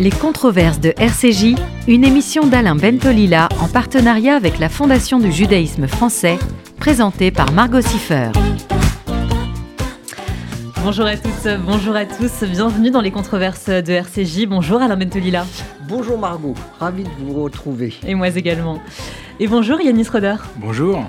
Les controverses de RCJ, une émission d'Alain Bentolila en partenariat avec la Fondation du judaïsme français, présentée par Margot Siffer. Bonjour à toutes, bonjour à tous, bienvenue dans les controverses de RCJ. Bonjour Alain Bentolila. Bonjour Margot, ravi de vous retrouver. Et moi également. Et bonjour Yannis Roder. Bonjour.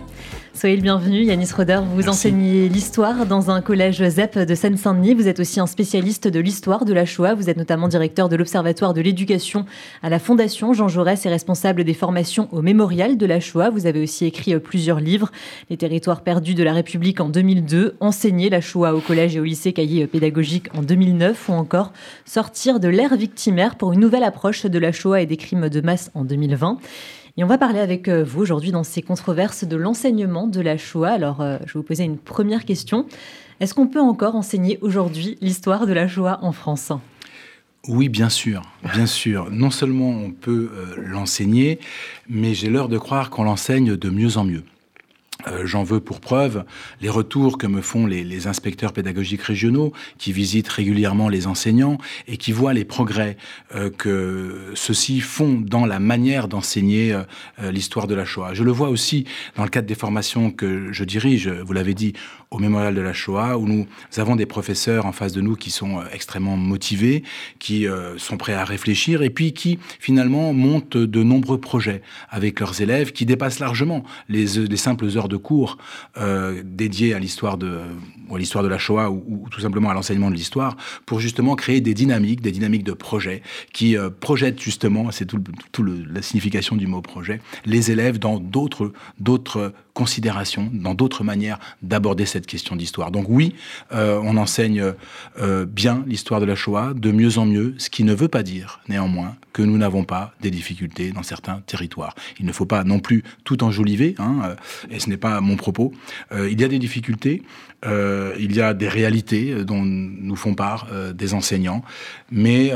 Soyez le bienvenu, Yanis Roder. Vous enseignez l'histoire dans un collège ZEP de Seine-Saint-Denis. Vous êtes aussi un spécialiste de l'histoire de la Shoah. Vous êtes notamment directeur de l'Observatoire de l'éducation à la Fondation Jean Jaurès et responsable des formations au Mémorial de la Shoah. Vous avez aussi écrit euh, plusieurs livres. Les territoires perdus de la République en 2002, Enseigner la Shoah au collège et au lycée cahier pédagogique en 2009 ou encore Sortir de l'ère victimaire pour une nouvelle approche de la Shoah et des crimes de masse en 2020. Et on va parler avec euh, vous aujourd'hui dans ces controverses de l'enseignement de la Shoah. Alors, euh, je vais vous poser une première question. Est-ce qu'on peut encore enseigner aujourd'hui l'histoire de la Shoah en France? Oui, bien sûr, bien sûr. Non seulement on peut euh, l'enseigner, mais j'ai l'heure de croire qu'on l'enseigne de mieux en mieux. Euh, j'en veux pour preuve les retours que me font les, inspecteurs pédagogiques régionaux qui visitent régulièrement les enseignants et qui voient les progrès euh, que ceux-ci font dans la manière d'enseigner euh, l'histoire de la Shoah. Je le vois aussi dans le cadre des formations que je dirige, vous l'avez dit, au Mémorial de la Shoah, où nous avons des professeurs en face de nous qui sont extrêmement motivés, qui sont prêts à réfléchir et puis qui finalement montent de nombreux projets avec leurs élèves qui dépassent largement les, les simples heures de cours euh, dédiés à l'histoire de, à l'histoire de la Shoah ou, tout simplement à l'enseignement de l'histoire, pour justement créer des dynamiques, des dynamiques de projets qui euh, projettent justement, c'est tout la signification du mot projet, les élèves dans d'autres d'autres considérations, dans d'autres manières d'aborder cette question d'histoire. Donc oui, euh, on enseigne euh, bien l'histoire de la Shoah, de mieux en mieux, ce qui ne veut pas dire néanmoins que nous n'avons pas des difficultés dans certains territoires. Il ne faut pas non plus tout enjoliver, hein, et ce n'est pas mon propos. il y a des difficultés. Euh, il y a des réalités euh, dont nous font part euh, des enseignants, mais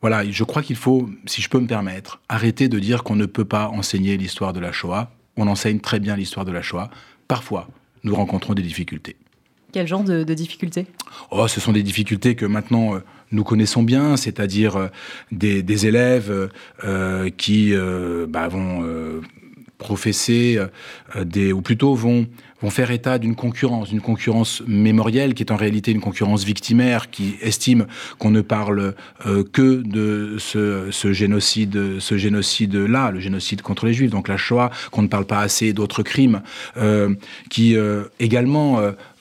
voilà, je crois qu'il faut, si je peux me permettre, arrêter de dire qu'on ne peut pas enseigner l'histoire de la Shoah. On enseigne très bien l'histoire de la Shoah. Parfois, nous rencontrons des difficultés. Quel genre de, difficultés? Oh, ce sont des difficultés que maintenant nous connaissons bien, c'est-à-dire des, élèves qui bah, vont professer des, ou plutôt vont vont faire état d'une concurrence, d'une concurrence mémorielle qui est en réalité une concurrence victimaire, qui estime qu'on ne parle euh, que de ce, génocide, ce génocide-là, le génocide contre les Juifs, donc la Shoah, qu'on ne parle pas assez d'autres crimes, euh, qui euh, également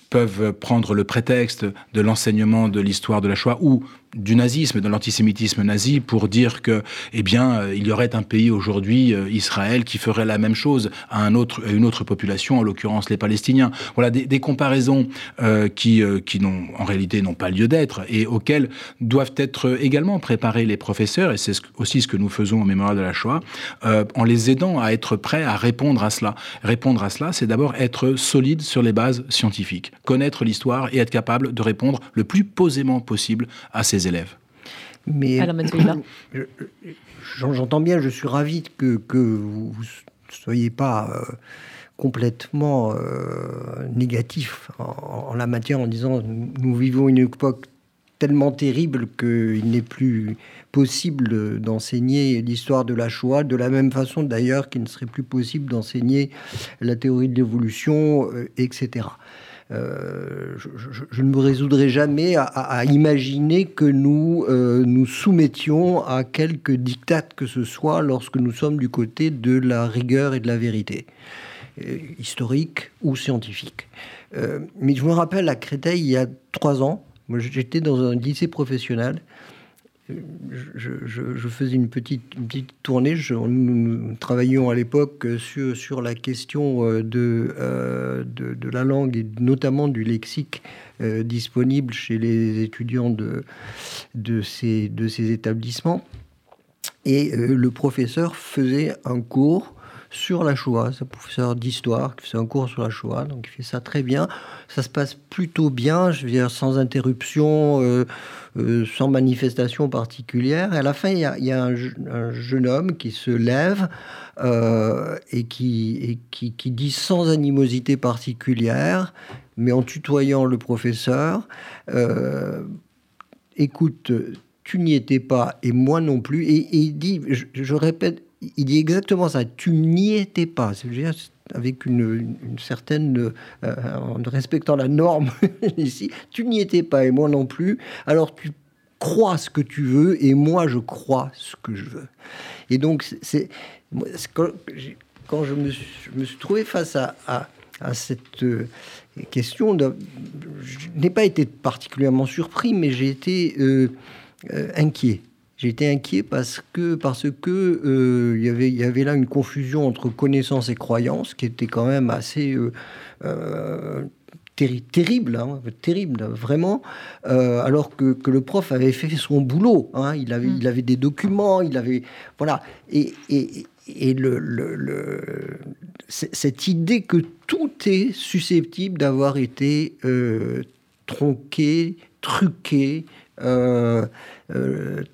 peuvent prendre le prétexte de l'enseignement de l'histoire de la Shoah ou du nazisme, de l'antisémitisme nazi, pour dire que, eh bien, euh, il y aurait un pays aujourd'hui, euh, Israël, qui ferait la même chose à, un autre, une autre population, en l'occurrence les Palestiniens. Voilà des, comparaisons euh, qui, qui n'ont, en réalité, n'ont pas lieu d'être et auxquelles doivent être également préparés les professeurs, et c'est aussi ce que nous faisons au Mémorial de la Shoah, en les aidant à être prêts à répondre à cela. Répondre à cela, c'est d'abord être solide sur les bases scientifiques, connaître l'histoire et être capable de répondre le plus posément possible à ces élèves. Mais j'entends bien, je suis ravi que, que vous ne soyez pas euh, complètement euh, négatif en, la matière en disant nous vivons une époque tellement terrible qu'il n'est plus possible d'enseigner l'histoire de la Shoah, de la même façon d'ailleurs qu'il ne serait plus possible d'enseigner la théorie de l'évolution, euh, etc. Euh, je, ne me résoudrai jamais à, imaginer que nous euh, nous soumettions à quelque diktat que ce soit lorsque nous sommes du côté de la rigueur et de la vérité, euh, historique ou scientifique. mais je me rappelle à Créteil, il y a trois ans, j'étais dans un lycée professionnel je, faisais une petite, petite tournée. nous, travaillions à l'époque sur, sur la question euh, euh, de, de, la langue et notamment du lexique euh, disponible chez les étudiants de, de, ces, de ces établissements. Et le professeur faisait un cours sur la Shoah. C'est un professeur d'histoire qui fait un cours sur la Shoah, donc il fait ça très bien. Ça se passe plutôt bien, je veux dire, sans interruption, euh, sans manifestation particulière. Et à la fin, il y a, un, jeune homme qui se lève euh, et, qui, et qui, qui, dit sans animosité particulière, mais en tutoyant le professeur, écoute, tu n'y étais pas et moi non plus. Et, il dit, je, répète, il dit exactement ça, tu n'y étais pas. C'est avec une, certaine, euh, en respectant la norme ici, tu n'y étais pas et moi non plus. Alors tu crois ce que tu veux et moi je crois ce que je veux. Et donc c'est quand, je, me suis, trouvé face à, cette euh, question, je n'ai pas été particulièrement surpris, mais j'ai été euh, inquiet. Été inquiet parce que parce que y avait il y avait là une confusion entre connaissance et croyance qui était quand même assez terrible, hein, terrible, vraiment, euh, alors que, le prof avait fait son boulot. Hein, il, avait, mm. il avait des documents, il avait. Voilà. Et, et, le, cette idée que tout est susceptible d'avoir été euh, tronqué, truqué, euh,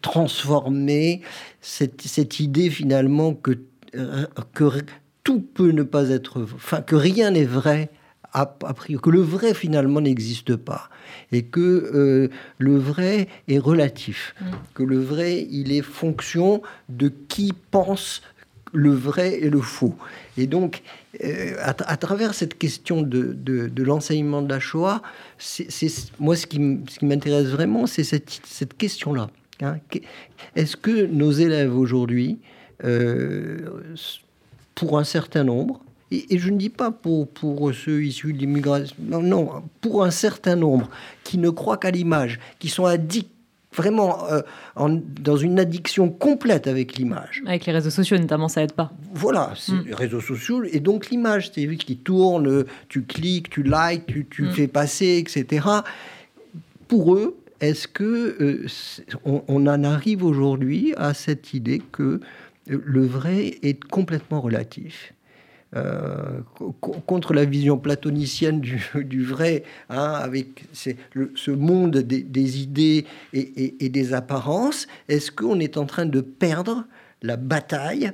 transformé, cette, cette, idée finalement que, que tout peut ne pas être. Enfin, que rien n'est vrai que le vrai finalement n'existe pas et que euh, le vrai est relatif, mm. que le vrai il est fonction de qui pense le vrai et le faux. Et donc, euh, à, travers cette question de, de, l'enseignement de la Shoah, c'est moi ce qui m'intéresse vraiment, c'est cette, cette question-là. Hein. Est-ce que nos élèves aujourd'hui, euh, pour un certain nombre, et, je ne dis pas pour, pour ceux issus de l'immigration, non, pour un certain nombre qui ne croient qu'à l'image, qui sont addicts vraiment euh, dans une addiction complète avec l'image. Avec les réseaux sociaux notamment, ça aide pas. Voilà, c'est mm. les réseaux sociaux et donc l'image, c'est qui tourne, tu cliques, tu likes, tu, tu mm. fais passer, etc. Pour eux, est-ce que euh, on, on, en arrive aujourd'hui à cette idée que le vrai est complètement relatif? Euh, contre la vision platonicienne du, vrai, hein, avec ce monde des, idées et, des apparences, est-ce qu'on est en train de perdre la bataille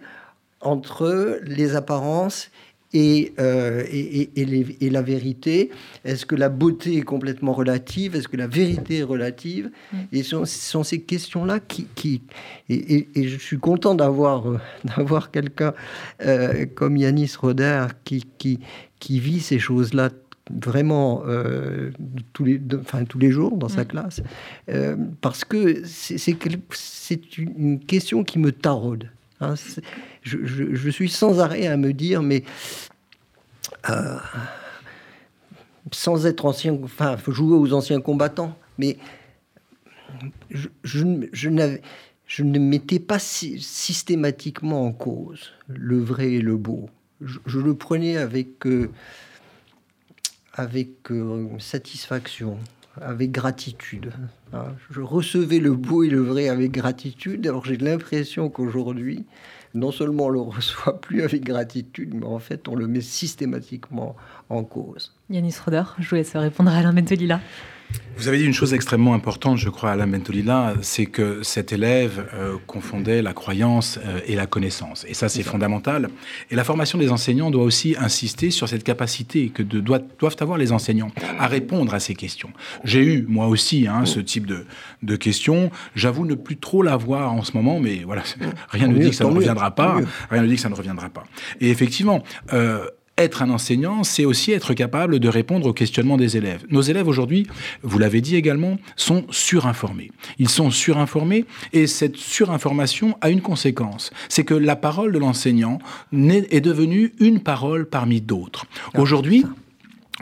entre les apparences euh, et, et, la vérité Est-ce que la beauté est complètement relative? Est-ce que la vérité est relative? Mm. Et ce sont, ces questions-là qui... qui et, je suis content d'avoir euh, d'avoir quelqu'un euh, comme Yanis Roder qui, qui, qui vit ces choses-là vraiment tous, les, enfin, tous les jours dans sa mm. classe, parce que c'est une question qui me taraude. Hein, je, suis sans arrêt à me dire, mais euh, sans être ancien, enfin, jouer aux anciens combattants, mais je, je, ne mettais pas systématiquement en cause le vrai et le beau. Je, le prenais avec, euh, avec euh, satisfaction, avec gratitude. Hein. Je recevais le beau et le vrai avec gratitude. Alors j'ai l'impression qu'aujourd'hui, non seulement on le reçoit plus avec gratitude, mais en fait on le met systématiquement en cause. Yanis Roder, je vous laisse répondre à Alain Bentolila. Vous avez dit une chose extrêmement importante, je crois, Alain Bentolila, c'est que cet élève euh, confondait la croyance euh, et la connaissance. Et ça, c'est fondamental. Et la formation des enseignants doit aussi insister sur cette capacité que doivent avoir les enseignants à répondre à ces questions. J'ai eu, moi aussi, hein, ce type de, de questions. J'avoue ne plus trop l'avoir en ce moment, mais voilà, rien ne dit que ça ne reviendra pas. Rien ne dit que ça ne reviendra pas. Et effectivement, euh, être un enseignant, c'est aussi être capable de répondre aux questionnements des élèves. Nos élèves aujourd'hui, vous l'avez dit également, sont surinformés. Ils sont surinformés et cette surinformation a une conséquence. C'est que la parole de l'enseignant est devenue une parole parmi d'autres. Ah, aujourd'hui,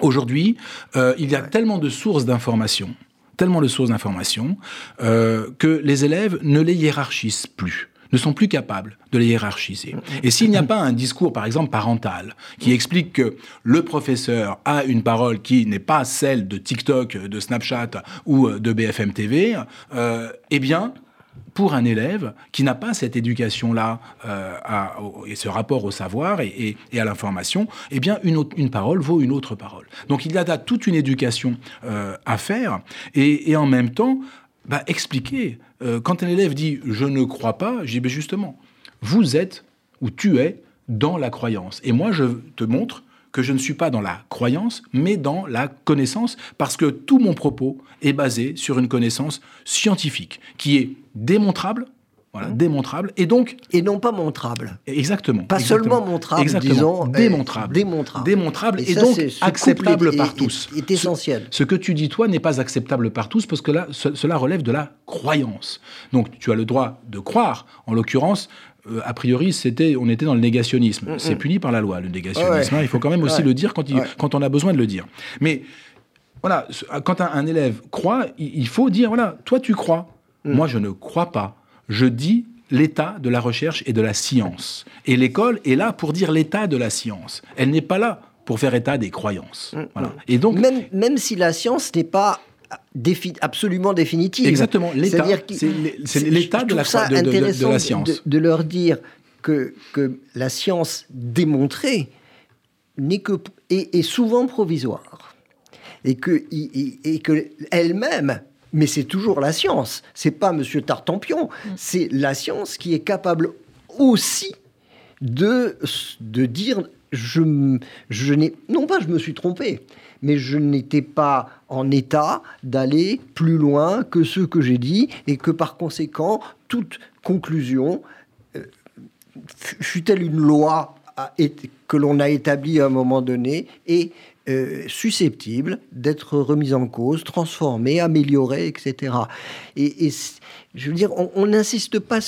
aujourd'hui, euh, il y a tellement de sources d'informations tellement de sources d'informations euh, que les élèves ne les hiérarchisent plus ne sont plus capables de les hiérarchiser. Et s'il n'y a pas un discours, par exemple, parental, qui explique que le professeur a une parole qui n'est pas celle de TikTok, de Snapchat ou de BFM TV, euh, eh bien, pour un élève qui n'a pas cette éducation-là euh, et ce rapport au savoir et, à l'information, eh bien, une, une, parole vaut une autre parole. Donc, il y a toute une éducation euh, à faire et, et, en même temps, bah, expliquer euh, quand un élève dit je ne crois pas, je dis justement, vous êtes ou tu es dans la croyance. Et moi, je te montre que je ne suis pas dans la croyance, mais dans la connaissance, parce que tout mon propos est basé sur une connaissance scientifique, qui est démontrable, voilà, mmh. démontrable, et donc... Et non pas montrable. Exactement. Pas seulement montrable, exactement. disons. Démontrable. démontrable. Démontrable, et, donc acceptable par tous. C'est essentiel. Ce, que tu dis, toi, n'est pas acceptable par tous, parce que là, cela relève de la croyance. Donc, tu as le droit de croire, en l'occurrence, euh, a priori, c'était, on était dans le négationnisme. C'est puni par la loi, le négationnisme. Hein. il faut quand même aussi le dire quand, il, quand on a besoin de le dire. Mais voilà, quand un, élève croit, il, faut dire voilà, toi tu crois, moi je ne crois pas. Je dis l'état de la recherche et de la science. Et l'école est là pour dire l'état de la science. Elle n'est pas là pour faire état des croyances. Mm. Voilà. Et donc, même, même si la science n'est pas absolument définitive. Exactement, l'état. C'est l'état de, la, de, la science. De, leur dire que, que la science démontrée n'est que est, souvent provisoire et que et, que elle-même mais c'est toujours la science. C'est pas Monsieur Tartampion. Mm. C'est la science qui est capable aussi de, de dire je, je n'ai non pas je me suis trompé, mais je n'étais pas en état d'aller plus loin que ce que j'ai dit et que par conséquent, toute conclusion, euh, fut-elle une loi que l'on a établie à un moment donné, est euh, susceptible d'être remise en cause, transformée, améliorée, etc. Et, je veux dire, on n'insiste pas.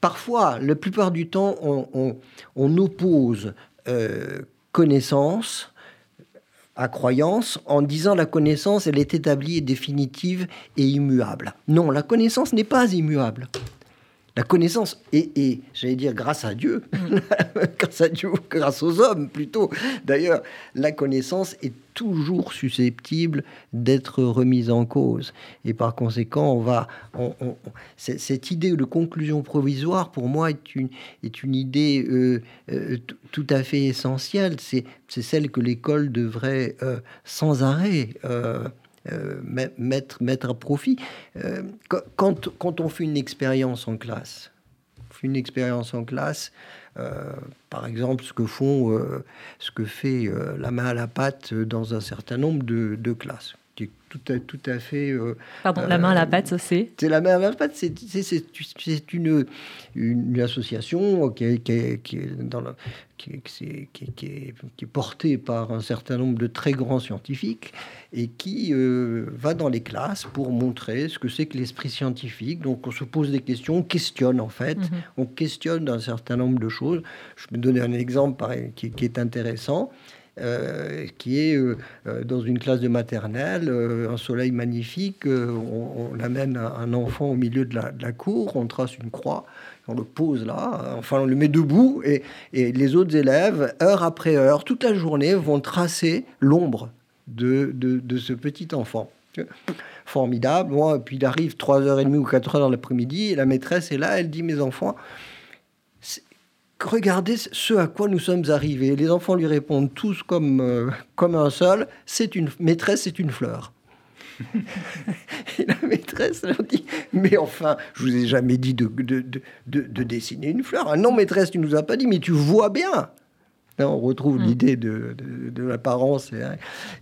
parfois, la plupart du temps, on, oppose euh, connaissance à croyance en disant la connaissance, elle est établie et définitive et immuable. Non, la connaissance n'est pas immuable. La connaissance, et, j'allais dire grâce à Dieu, mm. grâce à Dieu, grâce aux hommes plutôt. D'ailleurs, la connaissance est toujours susceptible d'être remise en cause. Et par conséquent, on va, cette idée de conclusion provisoire, pour moi, est une, est une idée euh, euh, tout à fait essentielle. C'est celle que l'école devrait euh, sans arrêt mettre, mettre à profit. Euh, quand, on fait une expérience en classe, une expérience en classe, euh, par exemple, ce que font, ce que fait la main à la pâte dans un certain nombre de classes qui est tout à, tout à fait. Euh, Pardon, la main à la pâte, c'est C'est la main à la pâte, c'est une, une association qui, qui, qui, est dans qui, qui, est, portée par un certain nombre de très grands scientifiques et qui euh, va dans les classes pour montrer ce que c'est que l'esprit scientifique. Donc on se pose des questions, on questionne en fait, mhm. on questionne un certain nombre de choses. Je vais donner un exemple pareil, qui, est intéressant. Euh, qui est euh, euh, dans une classe de maternelle, un soleil magnifique, on, amène un enfant au milieu de la, cour, on trace une croix, on le pose là, enfin on le met debout, et, les autres élèves, heure après heure, toute la journée, vont tracer l'ombre de, ce petit enfant formidable. Puis il arrive 3h30 ou 4h dans l'après-midi, et la maîtresse est là, elle dit, mes enfants, regardez ce à quoi nous sommes arrivés. Les enfants lui répondent tous comme, euh, comme un seul, c'est une maîtresse, c'est une fleur. Et la maîtresse leur dit, mais enfin, je vous ai jamais dit de, de, de, dessiner une fleur. Ah non, maîtresse, tu nous as pas dit, mais tu vois bien. on retrouve mm. l'idée de, l'apparence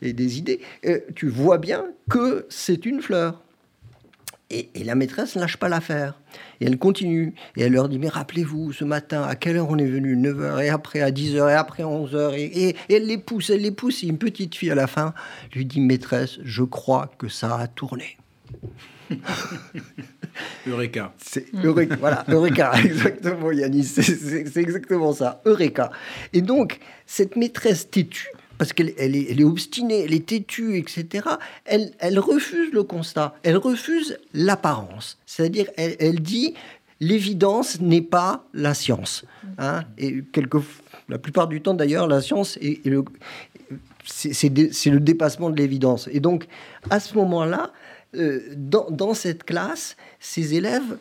et, des idées. Euh, tu vois bien que c'est une fleur. Et, la maîtresse ne lâche pas l'affaire. Et elle continue. Et elle leur dit, mais rappelez-vous, ce matin, à quelle heure on est venu? 9h, et après à 10h, et après à 11h. Et, elle les pousse, elle les pousse. Et une petite fille, à la fin, lui dit, maîtresse, je crois que ça a tourné. Eureka. C'est Eureka, voilà, Eureka, exactement, Yannis, c'est exactement ça, Eureka. Et donc, cette maîtresse têtue, parce qu'elle elle est, obstinée, elle est têtue, etc., elle, refuse le constat, elle refuse l'apparence. C'est-à-dire, elle, dit l'évidence n'est pas la science. Hein. et quelque, la plupart du temps, d'ailleurs, la science est, le, c'est, le dépassement de l'évidence. Et donc, à ce moment-là, euh, dans, dans, cette classe, ces élèves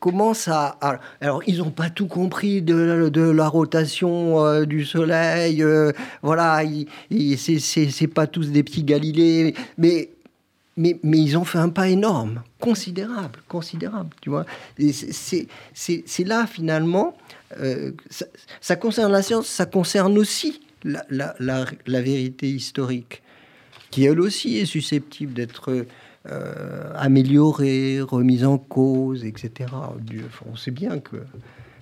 commence à, alors ils n'ont pas tout compris de, de la rotation euh, du soleil euh, voilà c'est pas tous des petits Galilées mais mais, mais ils ont fait un pas énorme considérable considérable tu vois. C'est là finalement euh, ça, concerne la science ça concerne aussi la, la, vérité historique, qui elle aussi est susceptible d'être améliorée, remise en cause, etc. On sait bien que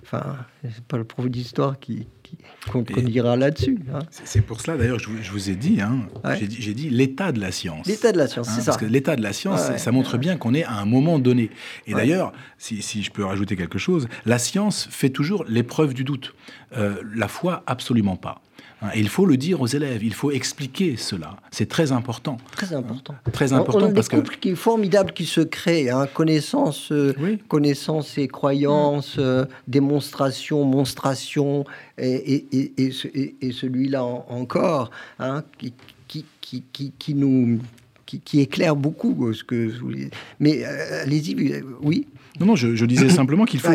Enfin, c'est pas le prof d'histoire qui, qui contredira là-dessus. Hein. C'est pour cela, d'ailleurs, je, je, vous ai dit, hein, j'ai dit, l'état de la science. L'état de la science, hein, c'est ça. Parce que l'état de la science, ça montre bien qu'on est à un moment donné. Et d'ailleurs, si, si, je peux rajouter quelque chose, la science fait toujours l'épreuve du doute. Euh, la foi, absolument pas. Hein, il faut le dire aux élèves, il faut expliquer cela. C'est très important. Très important. Très important on, a parce des couples qui formidables qui se créent, hein, connaissance, euh, connaissance et croyance, mm. euh, démonstration, monstration, et, et, celui-là encore, hein, qui, qui, qui, qui, nous qui, éclaire beaucoup ce que vous Mais euh, allez-y, oui. Non, non, je, disais simplement qu'il faut,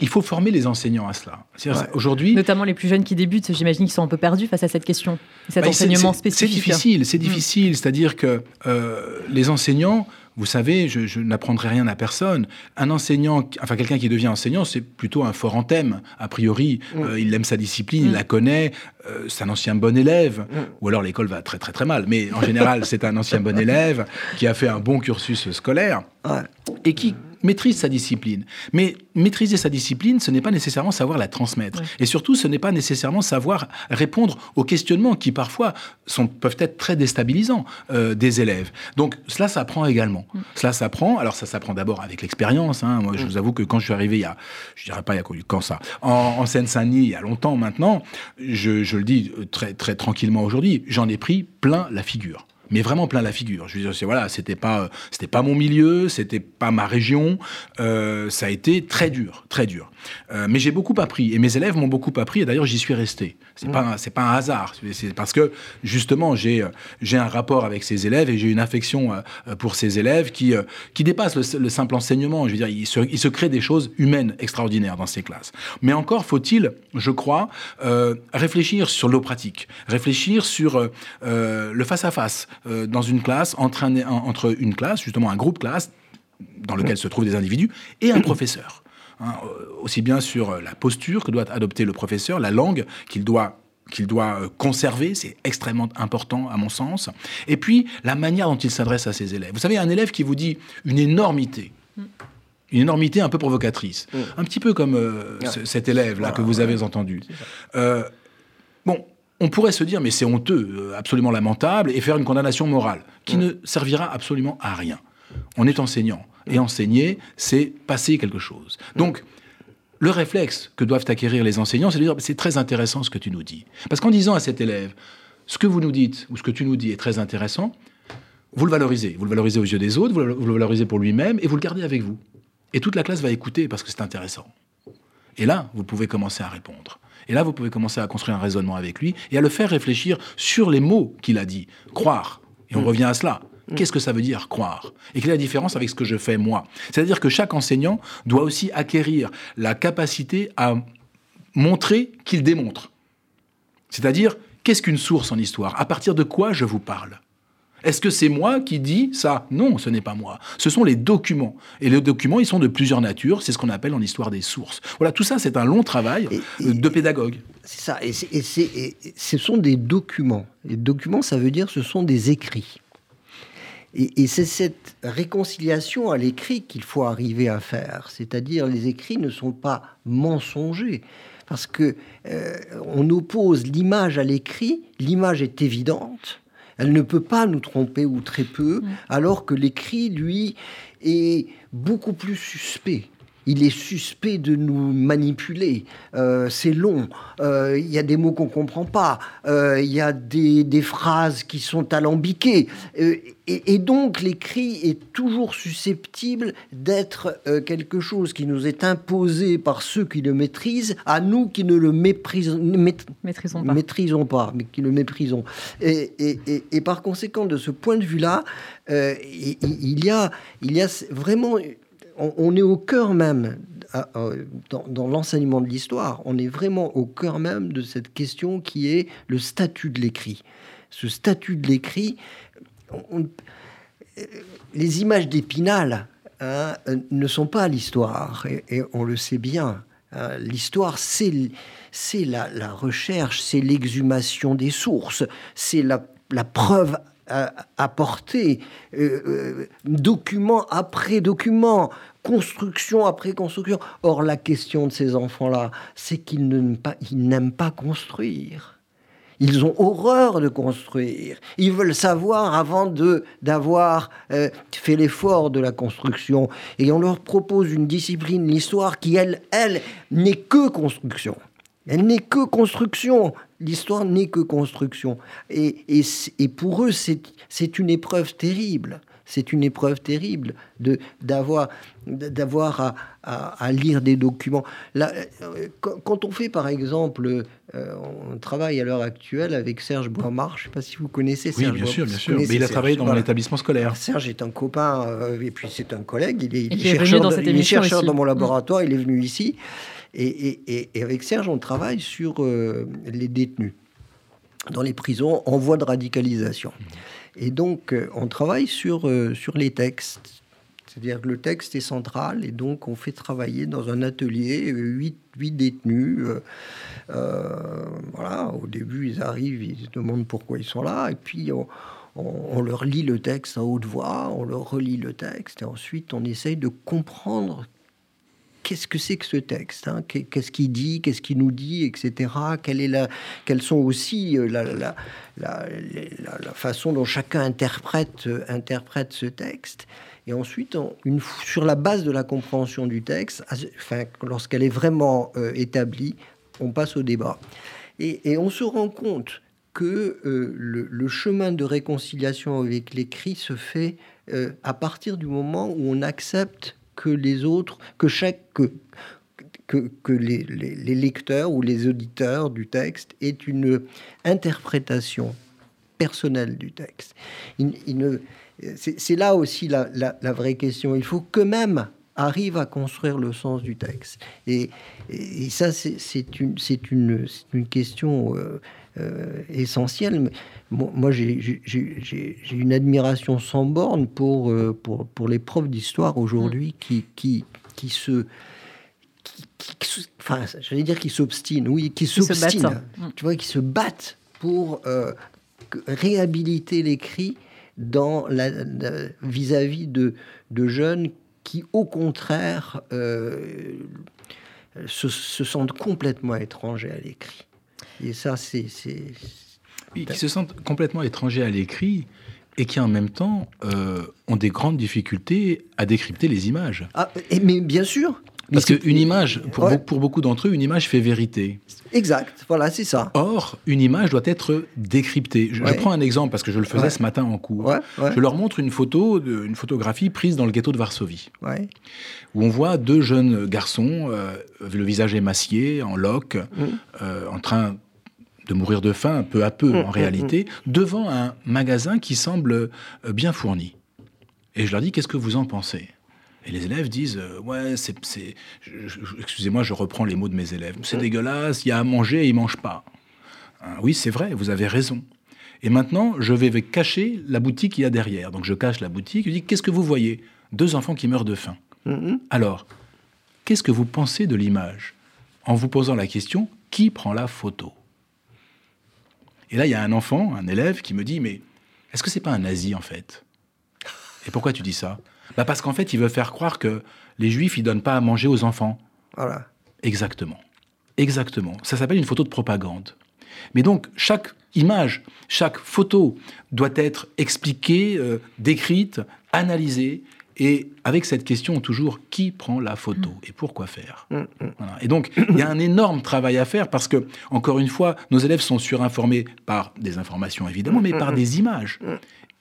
il faut former les enseignants à cela. Aujourd'hui, notamment les plus jeunes qui débutent, j'imagine qu'ils sont un peu perdus face à cette question, cet bah, enseignement spécifique. C'est difficile, c'est mm. difficile. C'est-à-dire que euh, les enseignants, vous savez, je, n'apprendrai rien à personne. Un enseignant, enfin quelqu'un qui devient enseignant, c'est plutôt un fort en thème. A priori, mm. euh, il aime sa discipline, il mm. la connaît. Euh, c'est un ancien bon élève, ou alors l'école va très très très mal. Mais en général, c'est un ancien bon élève qui a fait un bon cursus scolaire et qui maîtrise sa discipline. Mais maîtriser sa discipline, ce n'est pas nécessairement savoir la transmettre. Et surtout, ce n'est pas nécessairement savoir répondre aux questionnements qui parfois sont, peuvent être très déstabilisants euh, des élèves. Donc cela s'apprend également. Cela s'apprend. Alors ça s'apprend d'abord avec l'expérience. Hein. Moi, je vous avoue que quand je suis arrivé il y a, je dirais pas il y a quand ça, en, Seine-Saint-Denis il y a longtemps maintenant, je, je le dis très très tranquillement aujourd'hui, j'en ai pris plein la figure mais vraiment plein la figure. Je veux dire, voilà, c'était pas, c'était pas mon milieu, c'était pas ma région. Euh, ça a été très dur, très dur. Euh, mais j'ai beaucoup appris et mes élèves m'ont beaucoup appris et d'ailleurs j'y suis resté. C'est pas, c'est pas un hasard. C'est parce que justement j'ai, j'ai un rapport avec ces élèves et j'ai une affection euh, pour ces élèves qui, qui dépasse le, simple enseignement. Je veux dire, il se, il se crée des choses humaines extraordinaires dans ces classes. Mais encore faut-il, je crois, réfléchir sur l'eau pratique, réfléchir sur le face à face euh, dans une classe, entre, entre une classe, justement un groupe classe, dans lequel se trouvent des individus, et un professeur. Hein, euh, aussi bien sur euh, la posture que doit adopter le professeur, la langue qu'il doit qu'il doit conserver, c'est extrêmement important à mon sens. Et puis la manière dont il s'adresse à ses élèves. Vous savez, un élève qui vous dit une énormité, une énormité un peu provocatrice, mm. un petit peu comme cet élève-là que vous avez entendu. bon, on pourrait se dire, mais c'est honteux, euh, absolument lamentable, et faire une condamnation morale, qui ne servira absolument à rien. On est enseignant, et enseigner, c'est passer quelque chose. Donc, le réflexe que doivent acquérir les enseignants, c'est de dire, c'est très intéressant ce que tu nous dis. Parce qu'en disant à cet élève, ce que vous nous dites, ou ce que tu nous dis est très intéressant, vous le valorisez. Vous le valorisez aux yeux des autres, vous le valorisez pour lui-même, et vous le gardez avec vous. Et toute la classe va écouter parce que c'est intéressant. Et là, vous pouvez commencer à répondre. Et là, vous pouvez commencer à construire un raisonnement avec lui et à le faire réfléchir sur les mots qu'il a dit. Croire. Et on mm. revient à cela. Mm. Qu'est-ce que ça veut dire croire? Et quelle est la différence avec ce que je fais moi? C'est-à-dire que chaque enseignant doit aussi acquérir la capacité à montrer qu'il démontre. C'est-à-dire, qu'est-ce qu'une source en histoire? À partir de quoi je vous parle? Est-ce que c'est moi qui dis ça? Non, ce n'est pas moi. Ce sont les documents. Et les documents, ils sont de plusieurs natures. C'est ce qu'on appelle en histoire des sources. Voilà, tout ça, c'est un long travail de pédagogue. C'est ça. Et, ce sont des documents. Les documents, ça veut dire ce sont des écrits. Et, c'est cette réconciliation à l'écrit qu'il faut arriver à faire. C'est-à-dire, les écrits ne sont pas mensongers parce que euh, on oppose l'image à l'écrit. L'image est évidente elle ne peut pas nous tromper ou très peu, alors que l'écrit, lui, est beaucoup plus suspect il est suspect de nous manipuler. Euh, c'est long. Euh, il y a des mots qu'on ne comprend pas. Euh, il y a des, phrases qui sont alambiquées. Et, donc, l'écrit est toujours susceptible d'être quelque chose qui nous est imposé par ceux qui le maîtrisent, à nous qui ne le méprisons, maîtrisons, pas. maîtrisons pas, mais qui le méprisons. Et, et par conséquent, de ce point de vue-là, il, y a, il y a vraiment on, est au cœur même, dans, l'enseignement de l'histoire, on est vraiment au cœur même de cette question qui est le statut de l'écrit. Ce statut de l'écrit, les images d'Épinal hein, ne sont pas l'histoire, et, on le sait bien. Hein, l'histoire, c'est la, recherche, c'est l'exhumation des sources, c'est la, preuve apportée, euh, euh, document après document, construction après construction. Or, la question de ces enfants-là, c'est qu'ils n'aiment pas construire. Ils ont horreur de construire. Ils veulent savoir avant de d'avoir euh, fait l'effort de la construction. Et on leur propose une discipline, l'histoire, qui elle, elle n'est que construction. Elle n'est que construction. L'histoire n'est que construction. Et, et, et pour eux, c'est une épreuve terrible c'est une épreuve terrible de d'avoir d'avoir à, lire des documents. Là, euh, quand on fait par exemple, euh, on travaille à l'heure actuelle avec Serge Boimard, je ne sais pas si vous connaissez Serge. Oui, bien sûr, bien sûr. Mais il a travaillé dans mon établissement scolaire. Serge est un copain euh, et puis c'est un collègue. Il est, chercheur, dans, il est chercheur dans mon laboratoire. Il est venu ici. Et, et, avec Serge, on travaille sur les détenus dans les prisons en voie de radicalisation. Et donc, euh, on travaille sur, euh, sur les textes. C'est-à-dire que le texte est central et donc on fait travailler dans un atelier huit, huit détenus. Euh, voilà, au début ils arrivent, ils se demandent pourquoi ils sont là et puis on, on, leur lit le texte à haute voix, on leur relit le texte et ensuite on essaye de comprendre qu'est-ce que c'est que ce texte hein? Qu'est-ce qu'il dit? Qu'est-ce qu'il nous dit? Etc. Quelle quelles sont aussi euh, la, façon dont chacun interprète, euh, ce texte et ensuite, une, sur la base de la compréhension du texte, lorsqu'elle est vraiment euh, établie, on passe au débat. Et, on se rend compte que le, chemin de réconciliation avec l'écrit se fait à partir du moment où on accepte que les autres, que chaque que, que, les, lecteurs ou les auditeurs du texte aient une interprétation personnelle du texte. Il, c'est là aussi la, la, vraie question. Il faut que même arrive à construire le sens du texte. Et, et, ça, c'est une, une, une, question euh, euh, essentielle. Moi, j'ai une admiration sans borne pour, euh, pour, pour les profs d'histoire aujourd'hui mm. qui, qui, qui se enfin, j'allais dire qui s'obstinent, oui, qui s'obstinent, mm. tu vois, qui se battent pour réhabiliter l'écrit dans la vis-à-vis de, de jeunes qui, au contraire, euh, se, sentent complètement étrangers à l'écrit. Et ça, c'est... Oui, qui se sentent complètement étrangers à l'écrit et qui en même temps euh, ont des grandes difficultés à décrypter les images. Ah, mais bien sûr, parce qu'une image, pour, pour beaucoup d'entre eux, une image fait vérité. Exact, voilà, c'est ça. Or, une image doit être décryptée. Je, prends un exemple parce que je le faisais ce matin en cours. Je leur montre une photo, une photographie prise dans le ghetto de Varsovie, où on voit deux jeunes garçons, euh, le visage émacié, en loques, mm. euh, en train de mourir de faim peu à peu mm, en mm, réalité, devant un magasin qui semble euh, bien fourni. Et je leur dis, qu'est-ce que vous en pensez? Et les élèves disent euh, Ouais, c'est. Excusez-moi, je reprends les mots de mes élèves. C'est dégueulasse, il y a à manger et ils ne mangent pas. Hein, oui, c'est vrai, vous avez raison. Et maintenant, je vais cacher la boutique qu'il y a derrière. Donc je cache la boutique. Je dis Qu'est-ce que vous voyez? Deux enfants qui meurent de faim. Alors, qu'est-ce que vous pensez de l'image? En vous posant la question Qui prend la photo? Et là, il y a un enfant, un élève, qui me dit Mais est-ce que c'est pas un nazi en fait? Et pourquoi tu dis ça? Bah Parce qu'en fait, il veut faire croire que les juifs, ils donnent pas à manger aux enfants. Voilà. Exactement. Exactement. Ça s'appelle une photo de propagande. Mais donc, chaque image, chaque photo doit être expliquée, euh, décrite, analysée, et avec cette question toujours, qui prend la photo et pourquoi faire mm, mm. Et donc, il y a un énorme travail à faire parce que, encore une fois, nos élèves sont surinformés par des informations évidemment, mais par des images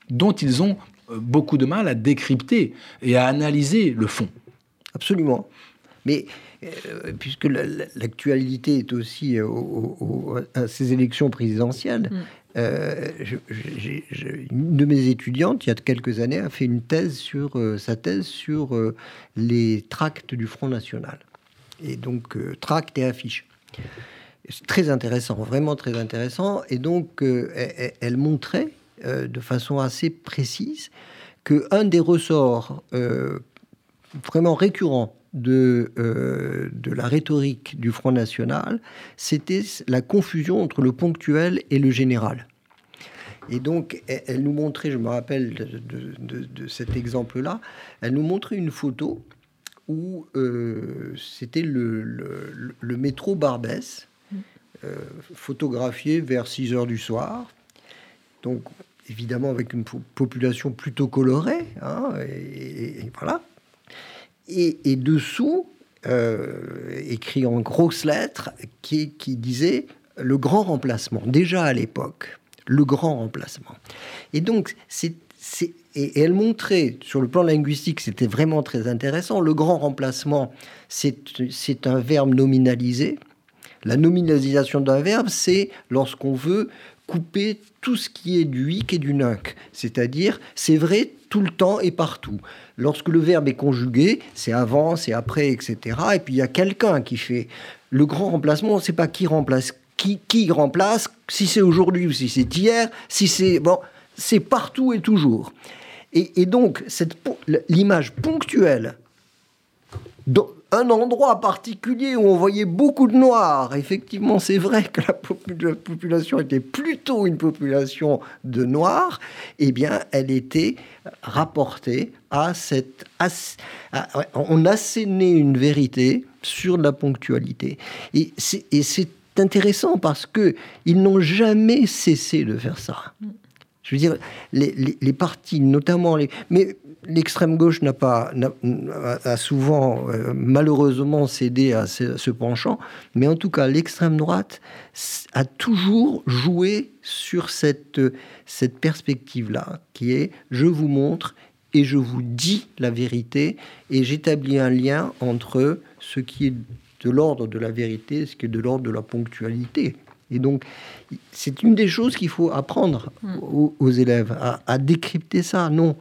dont ils ont euh, beaucoup de mal à décrypter et à analyser le fond. Absolument. Mais euh, puisque l'actualité est aussi euh, à ces élections présidentielles, mm. une de mes étudiantes, il y a quelques années, a fait une thèse sur sa thèse sur les tracts du Front National. Et donc, tracts et affiches. C'est très intéressant, vraiment très intéressant. Et donc, elle montrait euh, de façon assez précise que un des ressorts euh, vraiment récurrents de, euh, de la rhétorique du Front National, c'était la confusion entre le ponctuel et le général. Et donc, elle, nous montrait, je me rappelle de, cet exemple-là, elle nous montrait une photo où euh, c'était le, le, métro Barbès, euh, photographié vers 6 heures du soir. Donc, évidemment, avec une population plutôt colorée. Hein, et, voilà. Et, dessous, euh, écrit en grosses lettres, qui, disait le grand remplacement, déjà à l'époque le grand remplacement. Et donc, c'est, et, elle montrait, sur le plan linguistique, c'était vraiment très intéressant, le grand remplacement, c'est, c'est un verbe nominalisé. La nominalisation d'un verbe, c'est lorsqu'on veut couper tout ce qui est du hic et du nunc. C'est-à-dire, c'est vrai tout le temps et partout. Lorsque le verbe est conjugué, c'est avant, c'est après, etc. Et puis il y a quelqu'un qui fait le grand remplacement, on ne sait pas qui remplace qui, qui remplace, si c'est aujourd'hui ou si c'est hier, si c'est... Bon, c'est partout et toujours. Et, donc, l'image ponctuelle un endroit particulier où on voyait beaucoup de noirs. Effectivement, c'est vrai que la, population était plutôt une population de noirs. Eh bien, elle était rapportée à cette... on assénait une vérité sur la ponctualité. Et c'est intéressant parce que ils n'ont jamais cessé de faire ça. Je veux dire, les, les, partis, notamment les, mais l'extrême gauche n'a pas, a, souvent euh, malheureusement cédé à ce, penchant, mais en tout cas l'extrême droite a toujours joué sur cette cette perspective-là, qui est je vous montre et je vous dis la vérité et j'établis un lien entre ce qui est de l'ordre de la vérité, ce qui est de l'ordre de la ponctualité. Et donc, c'est une des choses qu'il faut apprendre mm. aux, élèves, à, décrypter ça. Non,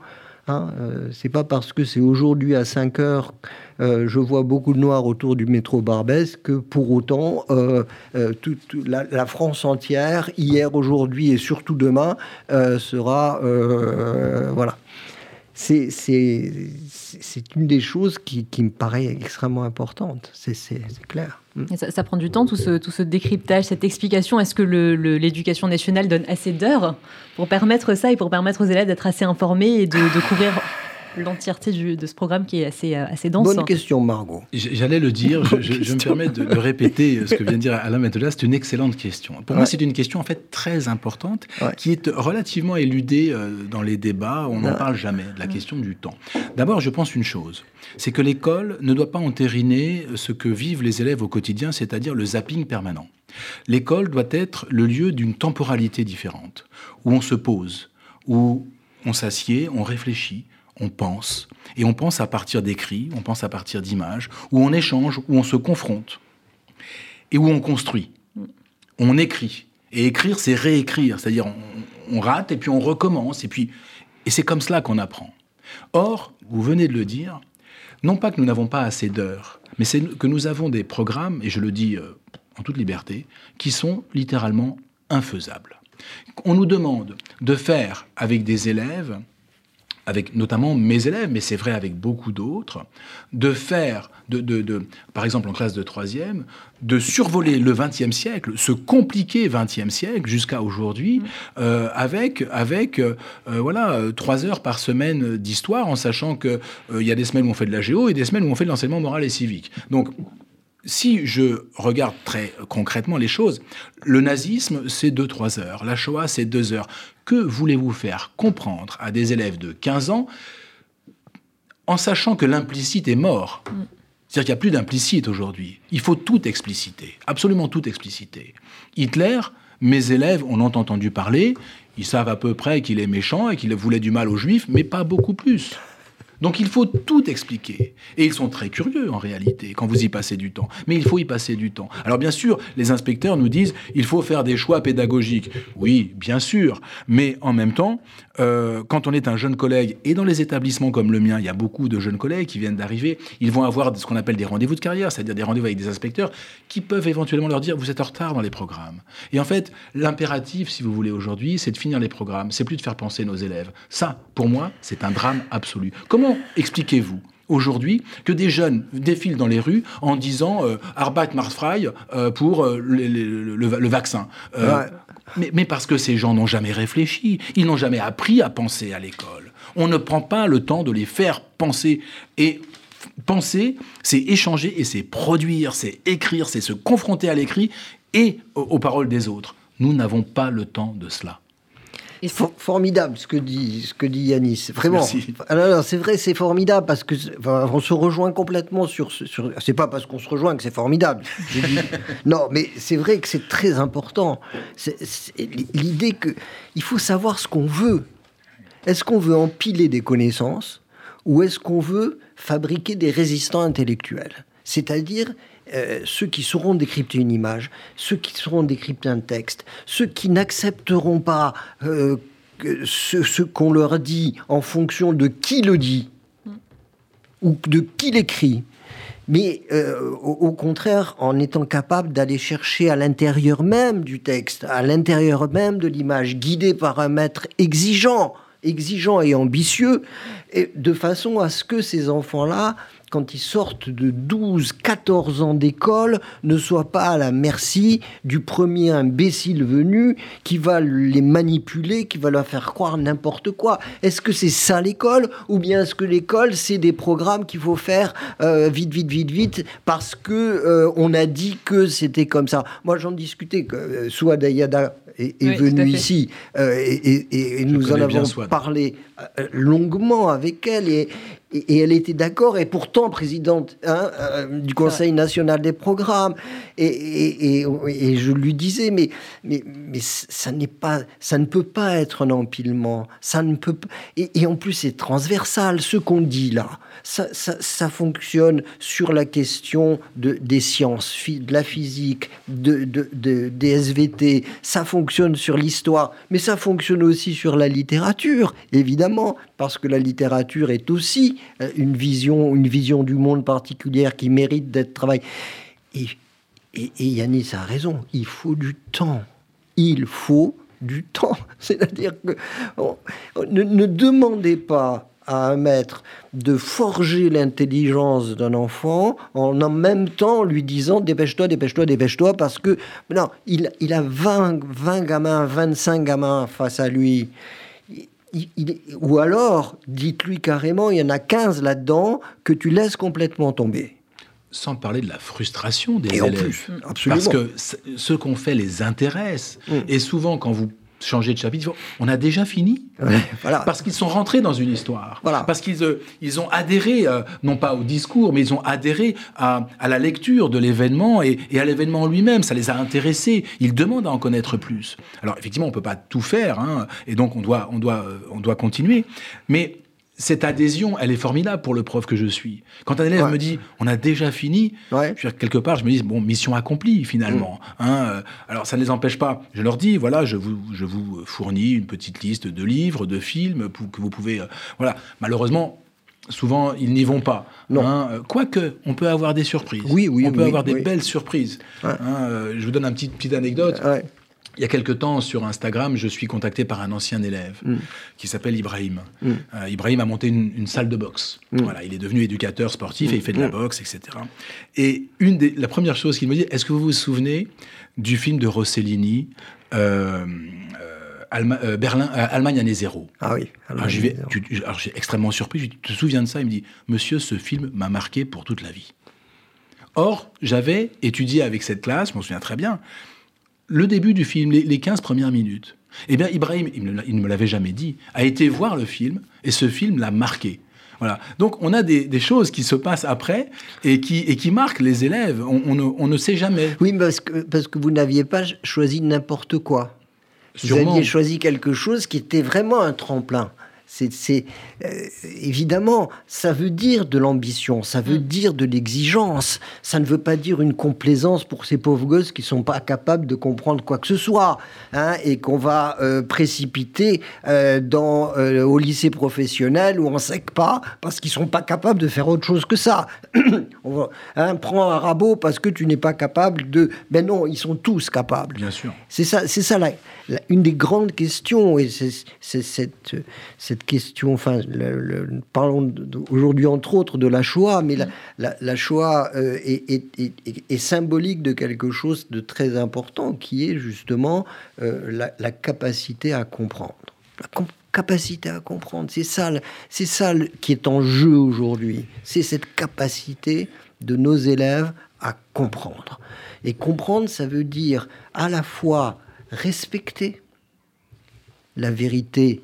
hein, euh, c'est pas parce que c'est aujourd'hui à 5 heures, euh, je vois beaucoup de noirs autour du métro Barbès, que pour autant, euh, toute la, la, France entière, hier, aujourd'hui et surtout demain, sera... voilà c'est une des choses qui, me paraît extrêmement importante, c'est clair. Ça, prend du temps, tout ce, tout décryptage, cette explication. Est-ce que l'éducation nationale donne assez d'heures pour permettre ça et pour permettre aux élèves d'être assez informés et de couvrir l'entièreté de ce programme qui est assez, euh, assez dense. Bonne question, Margot. J'allais le dire, je, me permets de, répéter ce que vient de dire Alain Matola, c'est une excellente question. Pour moi, c'est une question en fait très importante qui est relativement éludée euh, dans les débats, on n'en parle jamais, la question du temps. D'abord, je pense une chose, c'est que l'école ne doit pas entériner ce que vivent les élèves au quotidien, c'est-à-dire le zapping permanent. L'école doit être le lieu d'une temporalité différente, où on se pose, où on s'assied, on réfléchit, on pense, et on pense à partir d'écrits, on pense à partir d'images, où on échange, où on se confronte, et où on construit. On écrit. Et écrire, c'est réécrire, c'est-à-dire on, rate et puis on recommence, et puis et c'est comme cela qu'on apprend. Or, vous venez de le dire, non pas que nous n'avons pas assez d'heures, mais c'est que nous avons des programmes, et je le dis euh, en toute liberté, qui sont littéralement infaisables. On nous demande de faire avec des élèves avec notamment mes élèves, mais c'est vrai avec beaucoup d'autres, de faire, de, de, par exemple en classe de troisième, de survoler le XXe siècle, ce compliqué XXe siècle jusqu'à aujourd'hui, mmh. euh, avec, avec euh, euh, voilà, trois heures par semaine d'histoire, en sachant qu'il il y a des semaines où on fait de la géo et des semaines où on fait de l'enseignement moral et civique. Donc, si je regarde très concrètement les choses, le nazisme, c'est 2-3 heures, la Shoah, c'est 2 heures. Que voulez-vous faire comprendre à des élèves de 15 ans en sachant que l'implicite est mort? C'est-à-dire qu'il n'y a plus d'implicite aujourd'hui. Il faut tout expliciter, absolument tout expliciter. Hitler, mes élèves en ont entendu parler, ils savent à peu près qu'il est méchant et qu'il voulait du mal aux juifs, mais pas beaucoup plus. Donc il faut tout expliquer. Et ils sont très curieux en réalité quand vous y passez du temps. Mais il faut y passer du temps. Alors bien sûr, les inspecteurs nous disent il faut faire des choix pédagogiques. Oui, bien sûr. Mais en même temps, euh, quand on est un jeune collègue, et dans les établissements comme le mien, il y a beaucoup de jeunes collègues qui viennent d'arriver, ils vont avoir ce qu'on appelle des rendez-vous de carrière, c'est-à-dire des rendez-vous avec des inspecteurs qui peuvent éventuellement leur dire vous êtes en retard dans les programmes. Et en fait, l'impératif, si vous voulez, aujourd'hui, c'est de finir les programmes. C'est plus de faire penser nos élèves. Ça, pour moi, c'est un drame absolu. Comment expliquez-vous aujourd'hui que des jeunes défilent dans les rues en disant euh, Arbeit macht frei euh, pour euh, le, le- le- le vaccin. Euh, Ouais. mais, mais parce que ces gens n'ont jamais réfléchi, ils n'ont jamais appris à penser à l'école. On ne prend pas le temps de les faire penser. Et penser, c'est échanger et c'est produire, c'est écrire, c'est se confronter à l'écrit et aux, aux paroles des autres. Nous n'avons pas le temps de cela. For- formidable ce que dit ce que dit Yanis. Vraiment. Ah c'est vrai, c'est formidable parce que enfin, on se rejoint complètement sur ce- sur. C'est pas parce qu'on se rejoint que c'est formidable. Non, mais c'est vrai que c'est très important. L'idée que il faut savoir ce qu'on veut. Est-ce qu'on veut empiler des connaissances ou est-ce qu'on veut fabriquer des résistants intellectuels? C'est-à-dire euh, ceux qui sauront décrypter une image, ceux qui sauront décrypter un texte, ceux qui n'accepteront pas euh, ce, ce qu'on leur dit en fonction de qui le dit ou de qui l'écrit. Mais euh, au, au contraire, en étant capable d'aller chercher à l'intérieur même du texte, à l'intérieur même de l'image, guidé par un maître exigeant, exigeant et ambitieux, et de façon à ce que ces enfants-là, quand ils sortent de 12, 14 ans d'école, ne soient pas à la merci du premier imbécile venu qui va les manipuler, qui va leur faire croire n'importe quoi. Est-ce que c'est ça l'école ou bien est-ce que l'école c'est des programmes qu'il faut faire euh, vite, vite, vite, vite parce que euh, on a dit que c'était comme ça. Moi j'en discutais que euh, Souad Ayada est, Oui, fait. ici euh, et, et- nous en avons parlé euh, longuement avec elle et, et- et elle était d'accord et pourtant présidente hein, euh, du Conseil national des programmes. Et, et- je lui disais mais mais mais ça n'est pas ça ne peut pas être un empilement. Ça ne peut et, en plus c'est transversal ce qu'on dit là. Ça, ça, ça fonctionne sur la question de, des sciences, de la physique, de, de- de- des SVT, ça fonctionne sur l'histoire, mais ça fonctionne aussi sur la littérature, évidemment, parce que la littérature est aussi euh, une vision, une vision du monde particulière qui mérite d'être travaillée. Et, et, Yanis a raison, il faut du temps. Il faut du temps. C'est-à-dire que ne demandez pas à un maître de forger l'intelligence d'un enfant en en même temps lui disant dépêche-toi, dépêche-toi, dépêche-toi parce que non, il, il a 20, 20 gamins, 25 gamins face à lui. Il- il- ou alors, dites-lui carrément, il y en a 15 là-dedans que tu laisses complètement tomber. Sans parler de la frustration des Et en élèves. plus, absolument. Parce que ce qu'on fait les intéresse. Mm. Et souvent, quand vous changez de chapitre, on a déjà fini. voilà. Parce qu'ils sont rentrés dans une histoire. Voilà. Parce qu'ils euh, ils ont adhéré, euh, non pas au discours, mais ils ont adhéré à, à la lecture de l'événement et, et à l'événement lui-même. Ça les a intéressés. Ils demandent à en connaître plus. Alors, effectivement, on peut pas tout faire, hein, et donc on doit, on, doit, euh, on doit continuer. Mais cette adhésion, elle est formidable pour le prof que je suis. Quand un élève Ouais. me dit on a déjà fini, Ouais. je quelque part, je me dis bon, mission accomplie finalement. Hein, euh, alors ça ne les empêche pas. Je leur dis voilà, je vous, je vous fournis une petite liste de livres, de films pour que vous pouvez. euh, voilà. Malheureusement. Souvent, ils n'y vont pas. Non. hein. Quoique, on peut avoir des surprises. Oui, oui, On peut oui, avoir des belles surprises. Ouais. Hein, euh, je vous donne une petite, petite anecdote. Il y a quelque temps, sur Instagram, je suis contacté par un ancien élève Mm. qui s'appelle Ibrahim. Mm. Euh, Ibrahim a monté une, une salle de boxe. Mm. Voilà, il est devenu éducateur sportif et il fait de la boxe, etc. Et une des, la première chose qu'il me dit, est-ce que vous vous souvenez du film de Rossellini, euh, euh, Allema- Berlin, Allemagne année zéro? Ah oui. alors, j'y vais- tu- tu- alors, j'ai extrêmement surpris. Je lui dis, tu te souviens de ça? Il me dit, monsieur, ce film m'a marqué pour toute la vie. Or, j'avais étudié avec cette classe, je m'en souviens très bien, le début du film, les, les 15 premières minutes. Eh bien, Ibrahim, il, me l'a- il ne me l'avait jamais dit, a été voir le film et ce film l'a marqué. Voilà. Donc, on a des, des choses qui se passent après et qui, et qui marquent les élèves. On, on ne, on ne sait jamais. Oui, parce que, parce que vous n'aviez pas choisi n'importe quoi. Vous aviez choisi quelque chose qui était vraiment un tremplin. C'est, euh, évidemment, ça veut dire de l'ambition, ça veut dire de l'exigence. Ça ne veut pas dire une complaisance pour ces pauvres gosses qui sont pas capables de comprendre quoi que ce soit, hein, et qu'on va euh, précipiter euh, dans au lycée professionnel ou en sec pas parce qu'ils sont pas capables de faire autre chose que ça. On va, hein, prends un rabot parce que tu n'es pas capable de. Ben non, ils sont tous capables. Bien sûr. C'est ça, c'est ça la- la- une des grandes questions, et c'est cette, cette question, enfin, parlons aujourd'hui entre autres de la Shoah, mais la, la, Shoah euh, est, symbolique de quelque chose de très important qui est justement euh, la, capacité à comprendre. La capacité à comprendre, c'est ça, c'est ça qui est en jeu aujourd'hui. C'est cette capacité de nos élèves à comprendre. Et comprendre, ça veut dire à la fois respecter la vérité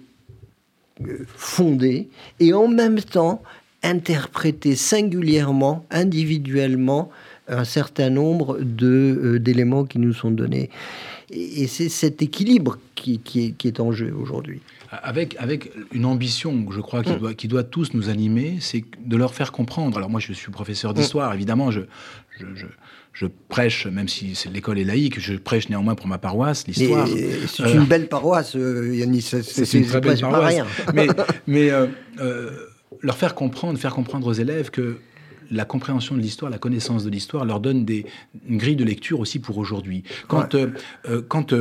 euh, fondée et en même temps interpréter singulièrement, individuellement, un certain nombre euh, d'éléments qui nous sont donnés. Et, c'est cet équilibre qui, est, en jeu aujourd'hui. Avec, avec une ambition, je crois, qui, mm. doit, qui doit tous nous animer, c'est de leur faire comprendre. Alors moi, je suis professeur d'histoire, mm. évidemment, je, je je prêche, même si l'école est laïque, je prêche néanmoins pour ma paroisse, l'histoire. C'est une euh, belle paroisse, euh, Yannis. C'est une très belle paroisse. Rien. Mais, mais euh, leur faire comprendre, faire comprendre aux élèves que la compréhension de l'histoire, la connaissance de l'histoire leur donne des, une grille de lecture aussi pour aujourd'hui. Quand, quand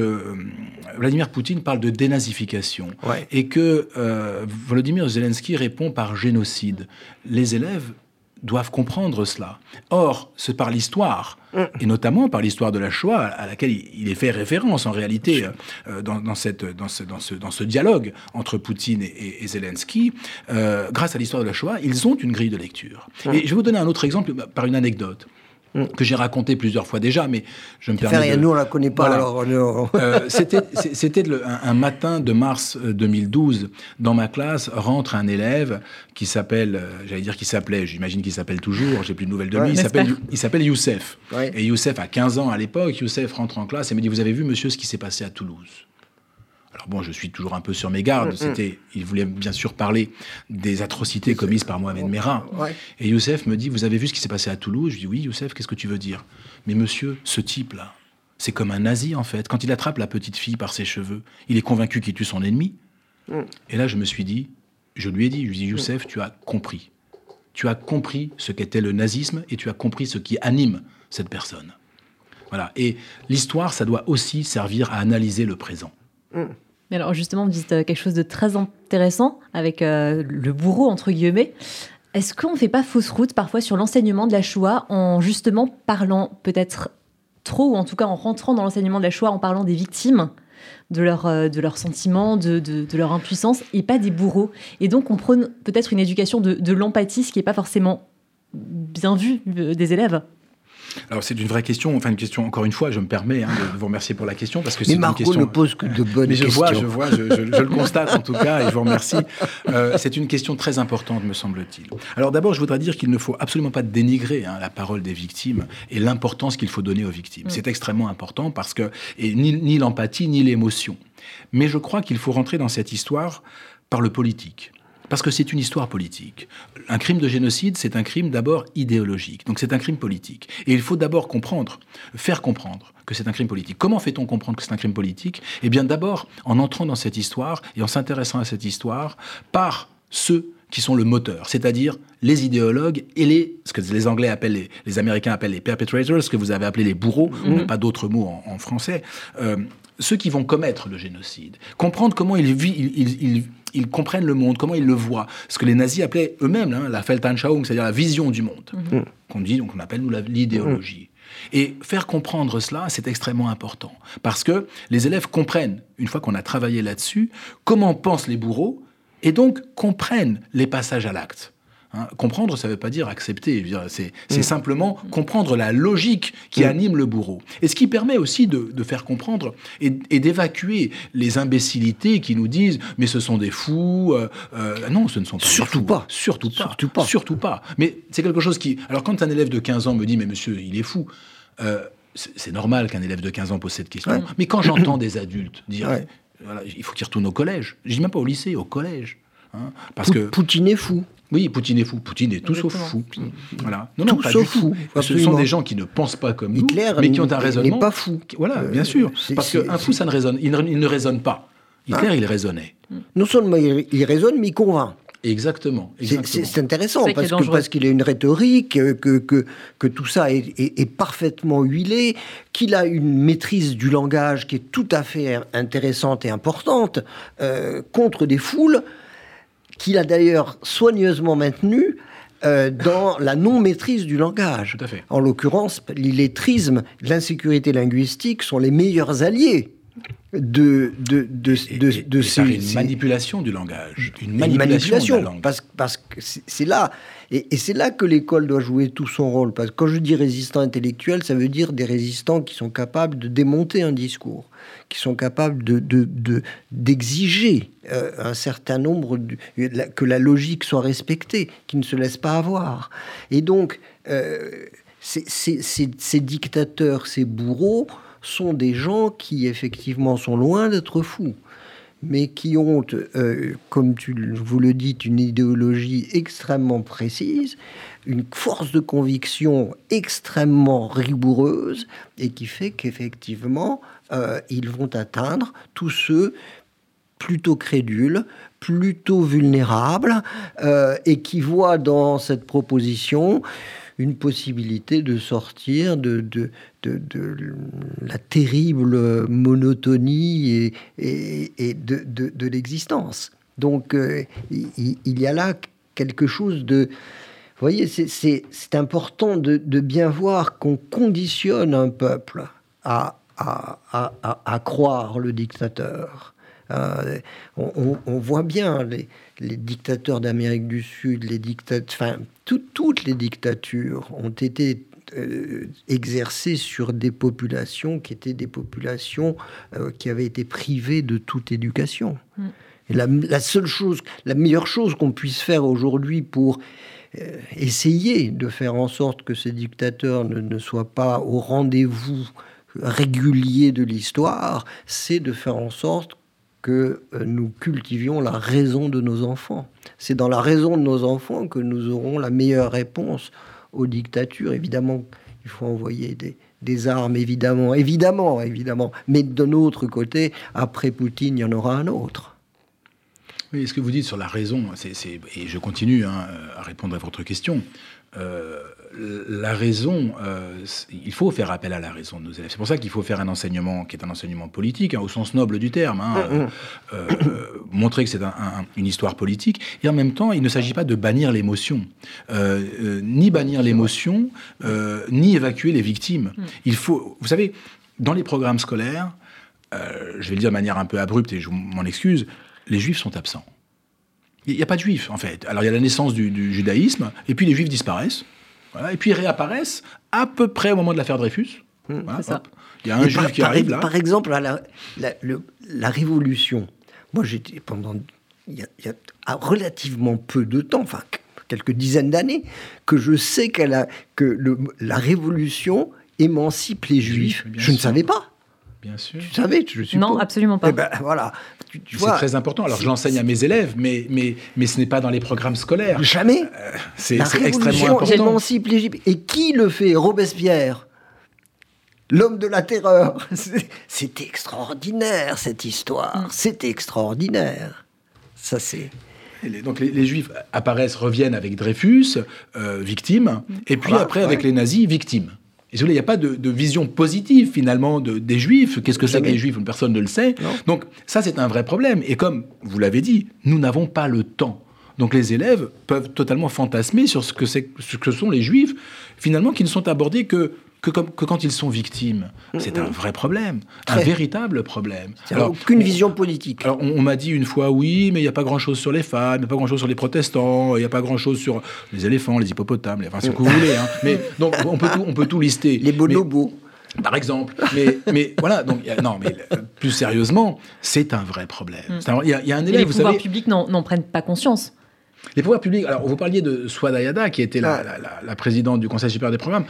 Vladimir Poutine parle de dénazification et que Volodymyr Zelensky répond par génocide, les élèves doivent comprendre cela. Or, c'est par l'histoire, et notamment par l'histoire de la Shoah, à laquelle il est fait référence en réalité euh, dans, cette, dans, ce, dans, ce, dans, ce, dialogue entre Poutine et, Zelensky, euh, grâce à l'histoire de la Shoah, ils ont une grille de lecture. Et je vais vous donner un autre exemple par une anecdote. Mm. que j'ai raconté plusieurs fois déjà, mais je me permets. Rien, nous on la connaît pas. Euh, c'était un, matin de mars 2012. Euh, Dans ma classe rentre un élève qui s'appelle, euh, j'allais dire qu'il s'appelait, j'imagine qu'il s'appelle toujours. J'ai plus de nouvelles de lui. il s'appelle il s'appelle Youssef. Et Youssef a 15 ans à l'époque. Youssef rentre en classe et me dit vous avez vu monsieur ce qui s'est passé à Toulouse? Alors bon, je suis toujours un peu sur mes gardes. Mm, mm. C'était, il voulait bien sûr parler des atrocités commises par Mohamed Merah. Et Youssef me dit, vous avez vu ce qui s'est passé à Toulouse? Je dis, oui, Youssef, qu'est-ce que tu veux dire? Mais monsieur, ce type-là, c'est comme un nazi en fait. Quand il attrape la petite fille par ses cheveux, il est convaincu qu'il tue son ennemi. Mm. Et là, je me suis dit, je lui ai dit, je lui ai dit, Youssef, tu as compris. Tu as compris ce qu'était le nazisme et tu as compris ce qui anime cette personne. Voilà. Et l'histoire, ça doit aussi servir à analyser le présent. Mais alors justement, vous dites euh, quelque chose de très intéressant avec euh, le bourreau, entre guillemets. Est-ce qu'on ne fait pas fausse route parfois sur l'enseignement de la Shoah en justement parlant peut-être trop, ou en tout cas en rentrant dans l'enseignement de la Shoah en parlant des victimes de, leur, euh, de leurs sentiments, de, de, leur impuissance, et pas des bourreaux? Et donc on prône peut-être une éducation de, de l'empathie, ce qui n'est pas forcément bien vu des élèves? Alors c'est une vraie question, enfin une question encore une fois, je me permets hein, de vous remercier pour la question parce que c'est une question. ne pose que de bonnes mais je questions. Vois, je vois, je, le constate en tout cas et je vous remercie. Euh, c'est une question très importante, me semble-t-il. Alors d'abord, je voudrais dire qu'il ne faut absolument pas dénigrer hein, la parole des victimes et l'importance qu'il faut donner aux victimes. Mm. C'est extrêmement important parce que et ni, ni l'empathie ni l'émotion. Mais je crois qu'il faut rentrer dans cette histoire par le politique. Parce que c'est une histoire politique. Un crime de génocide, c'est un crime d'abord idéologique. Donc c'est un crime politique. Et il faut d'abord comprendre, faire comprendre que c'est un crime politique. Comment fait-on comprendre que c'est un crime politique? Eh bien d'abord en entrant dans cette histoire et en s'intéressant à cette histoire par ceux qui sont le moteur, c'est-à-dire les idéologues et les, ce que les Anglais appellent, les, Américains appellent les perpetrators, ce que vous avez appelé les bourreaux, mmh. pas d'autres mots en, français, euh, ceux qui vont commettre le génocide. Comprendre comment ils, vivent, ils comprennent le monde, comment ils le voient. Ce que les nazis appelaient eux-mêmes hein, la Weltanschauung, c'est-à-dire la vision du monde, mhm. qu'on dit, donc on appelle nous l'idéologie. Et faire comprendre cela, c'est extrêmement important. Parce que les élèves comprennent, une fois qu'on a travaillé là-dessus, comment pensent les bourreaux, et donc comprennent les passages à l'acte. Hein, comprendre, ça ne veut pas dire accepter. C'est mm. simplement comprendre la logique qui mm. anime le bourreau. Et ce qui permet aussi de, faire comprendre et, d'évacuer les imbécilités qui nous disent mais ce sont des fous. Euh, euh, non, ce ne sont pas surtout des fous. pas. Surtout pas. Surtout pas. Surtout pas. Mais c'est quelque chose qui. Alors quand un élève de 15 ans me dit mais monsieur, il est fou. Euh, c'est normal qu'un élève de 15 ans pose cette question. Mais quand j'entends des adultes dire il faut qu'il retourne au collège, je dis même pas au lycée, au collège. Hein, parce que Poutine est fou. Oui, Poutine est fou. Poutine est tout sauf fou. Voilà. Non, non, tout pas sauf fou. Ce sont des gens qui ne pensent pas comme nous, mais qui ont un raisonnement. pas fou. Voilà, euh, bien sûr. Parce qu'un fou, ça ne résonne. Il ne, résonne pas. Hitler, ah. il raisonnait. Non seulement il, raisonne, mais il convainc. Exactement. C'est intéressant parce qu'il parce qu'il a une rhétorique, euh, que, que, que tout ça est, est, parfaitement huilé, qu'il a une maîtrise du langage qui est tout à fait intéressante et importante euh, contre des foules qu'il a d'ailleurs soigneusement maintenu euh, dans la non-maîtrise du langage. Tout à fait. En l'occurrence, l'illettrisme, l'insécurité linguistique sont les meilleurs alliés de, de, de, Et- de, et- de et ces, une manipulation du langage, une une manipulation, de la langue. parce, parce que c'est là, et, c'est là que l'école doit jouer tout son rôle. Parce que quand je dis résistants intellectuels, ça veut dire des résistants qui sont capables de démonter un discours, qui sont capables de de- d'exiger euh, un certain nombre de, que la logique soit respectée, qui ne se laisse pas avoir. Et donc, euh, ces dictateurs, ces bourreaux sont des gens qui effectivement sont loin d'être fous mais qui ont, euh, comme tu vous le dites, une idéologie extrêmement précise, une force de conviction extrêmement rigoureuse, et qui fait qu'effectivement, euh, ils vont atteindre tous ceux plutôt crédules, plutôt vulnérables, euh, et qui voient dans cette proposition une possibilité de sortir de, de, de, de la terrible monotonie et, et, et de, l'existence. Donc euh, il, il y a là quelque chose de... Vous voyez, c'est- important de, bien voir qu'on conditionne un peuple à, à, à, à- croire le dictateur. Euh, on, on- on voit bien les, les dictateurs d'Amérique du Sud, les dictateurs, enfin, tout- toutes les dictatures ont été euh, exercées sur des populations qui étaient des populations euh, qui avaient été privées de toute éducation. Mm. Et la, la seule chose, la meilleure chose qu'on puisse faire aujourd'hui pour euh, essayer de faire en sorte que ces dictateurs ne, ne soient pas au rendez-vous régulier de l'histoire, c'est de faire en sorte que euh, nous cultivions la raison de nos enfants. C'est dans la raison de nos enfants que nous aurons la meilleure réponse aux dictatures. Évidemment, il faut envoyer des, armes, évidemment, évidemment, évidemment. Mais d'un autre côté, après Poutine, il y en aura un autre. Oui, ce que vous dites sur la raison, c'est- et je continue hein, à répondre à votre question. Euh, la raison, euh, il faut faire appel à la raison de nos élèves. C'est pour ça qu'il faut faire un enseignement qui est un enseignement politique, hein, au sens noble du terme. hein, euh, euh, euh, montrer que c'est un- un- une histoire politique. Et en même temps, il ne s'agit pas de bannir l'émotion. Euh, euh, ni bannir l'émotion, euh, ni évacuer les victimes. Il faut, vous savez, dans les programmes scolaires, euh, je vais le dire de manière un peu abrupte et je m'en excuse, les juifs sont absents. Il n'y a pas de juifs, en fait. Alors, il y a la naissance du, du judaïsme, et puis les juifs disparaissent, voilà, et puis ils réapparaissent à peu près au moment de l'affaire Dreyfus. Voilà, ça. hop. Il y a un Et juif par, qui par- arrive là. Par exemple, la, la, le- la Révolution. Moi, j'étais pendant il y, a, il y a relativement peu de temps, enfin qu- quelques dizaines d'années, que je sais qu'elle a, que le- la Révolution émancipe les Juifs. Je ne savais pas. Bien sûr. Tu savais, je suppose. Non, absolument pas. Eh ben voilà. Tu, tu C'est vois, très important. Alors, je l'enseigne à mes élèves, mais, mais, mais ce n'est pas dans les programmes scolaires. jamais. C'est La c'est extrêmement Révolution important. l'Égypte. Et qui le fait Robespierre? L'homme de la terreur. C'est- extraordinaire, cette histoire. C'est extraordinaire. Ça, c'est... Donc les, les juifs apparaissent, reviennent avec Dreyfus, euh, victime, et puis Voilà, après avec les nazis, victime. Et il n'y a pas de, de vision positive finalement de- des juifs. Qu'est-ce que c'est que les juifs? Personne ne le sait. Non. Donc ça, c'est un vrai problème. Et comme vous l'avez dit, nous n'avons pas le temps. Donc les élèves peuvent totalement fantasmer sur ce que, ce que sont les juifs, finalement, qui ne sont abordés que, que, comme- que quand ils sont victimes. C'est un vrai problème, un Très. véritable problème. Il n'y a aucune on- vision politique. alors, on, on m'a dit une fois, oui, mais il n'y a pas grand-chose sur les femmes, il n'y a pas grand-chose sur les protestants, il n'y a pas grand-chose sur les éléphants, les hippopotames, les- enfin, ce que vous voulez. hein. Mais donc, on peut tout, on peut tout lister. Les Mais- bonobos. par exemple. Mais, mais voilà, donc, il y a- non, mais euh, plus sérieusement, c'est un vrai problème. Il y, a- il y a un Et élève, les vous pouvoirs savez, publics n'en n'en prennent pas conscience. les pouvoirs publics. Alors, vous parliez de Swada Yada, qui était la, Ah. la- la- la présidente du Conseil supérieur des programmes.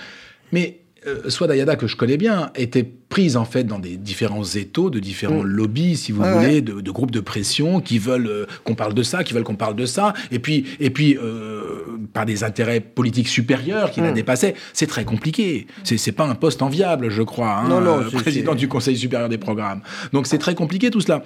Mais euh, Swada Yada, que je connais bien, était prise en fait dans des différents étaux, de différents Mm. lobbies, si vous Ah voulez, ouais. de, de groupes de pression qui veulent euh, qu'on parle de ça, qui veulent qu'on parle de ça, et puis, et puis euh, par des intérêts politiques supérieurs qui la Mm. dépassaient. C'est très compliqué. C'est pas un poste enviable, je crois, hein, Non, non, président du Conseil supérieur des programmes. Donc c'est très compliqué tout cela.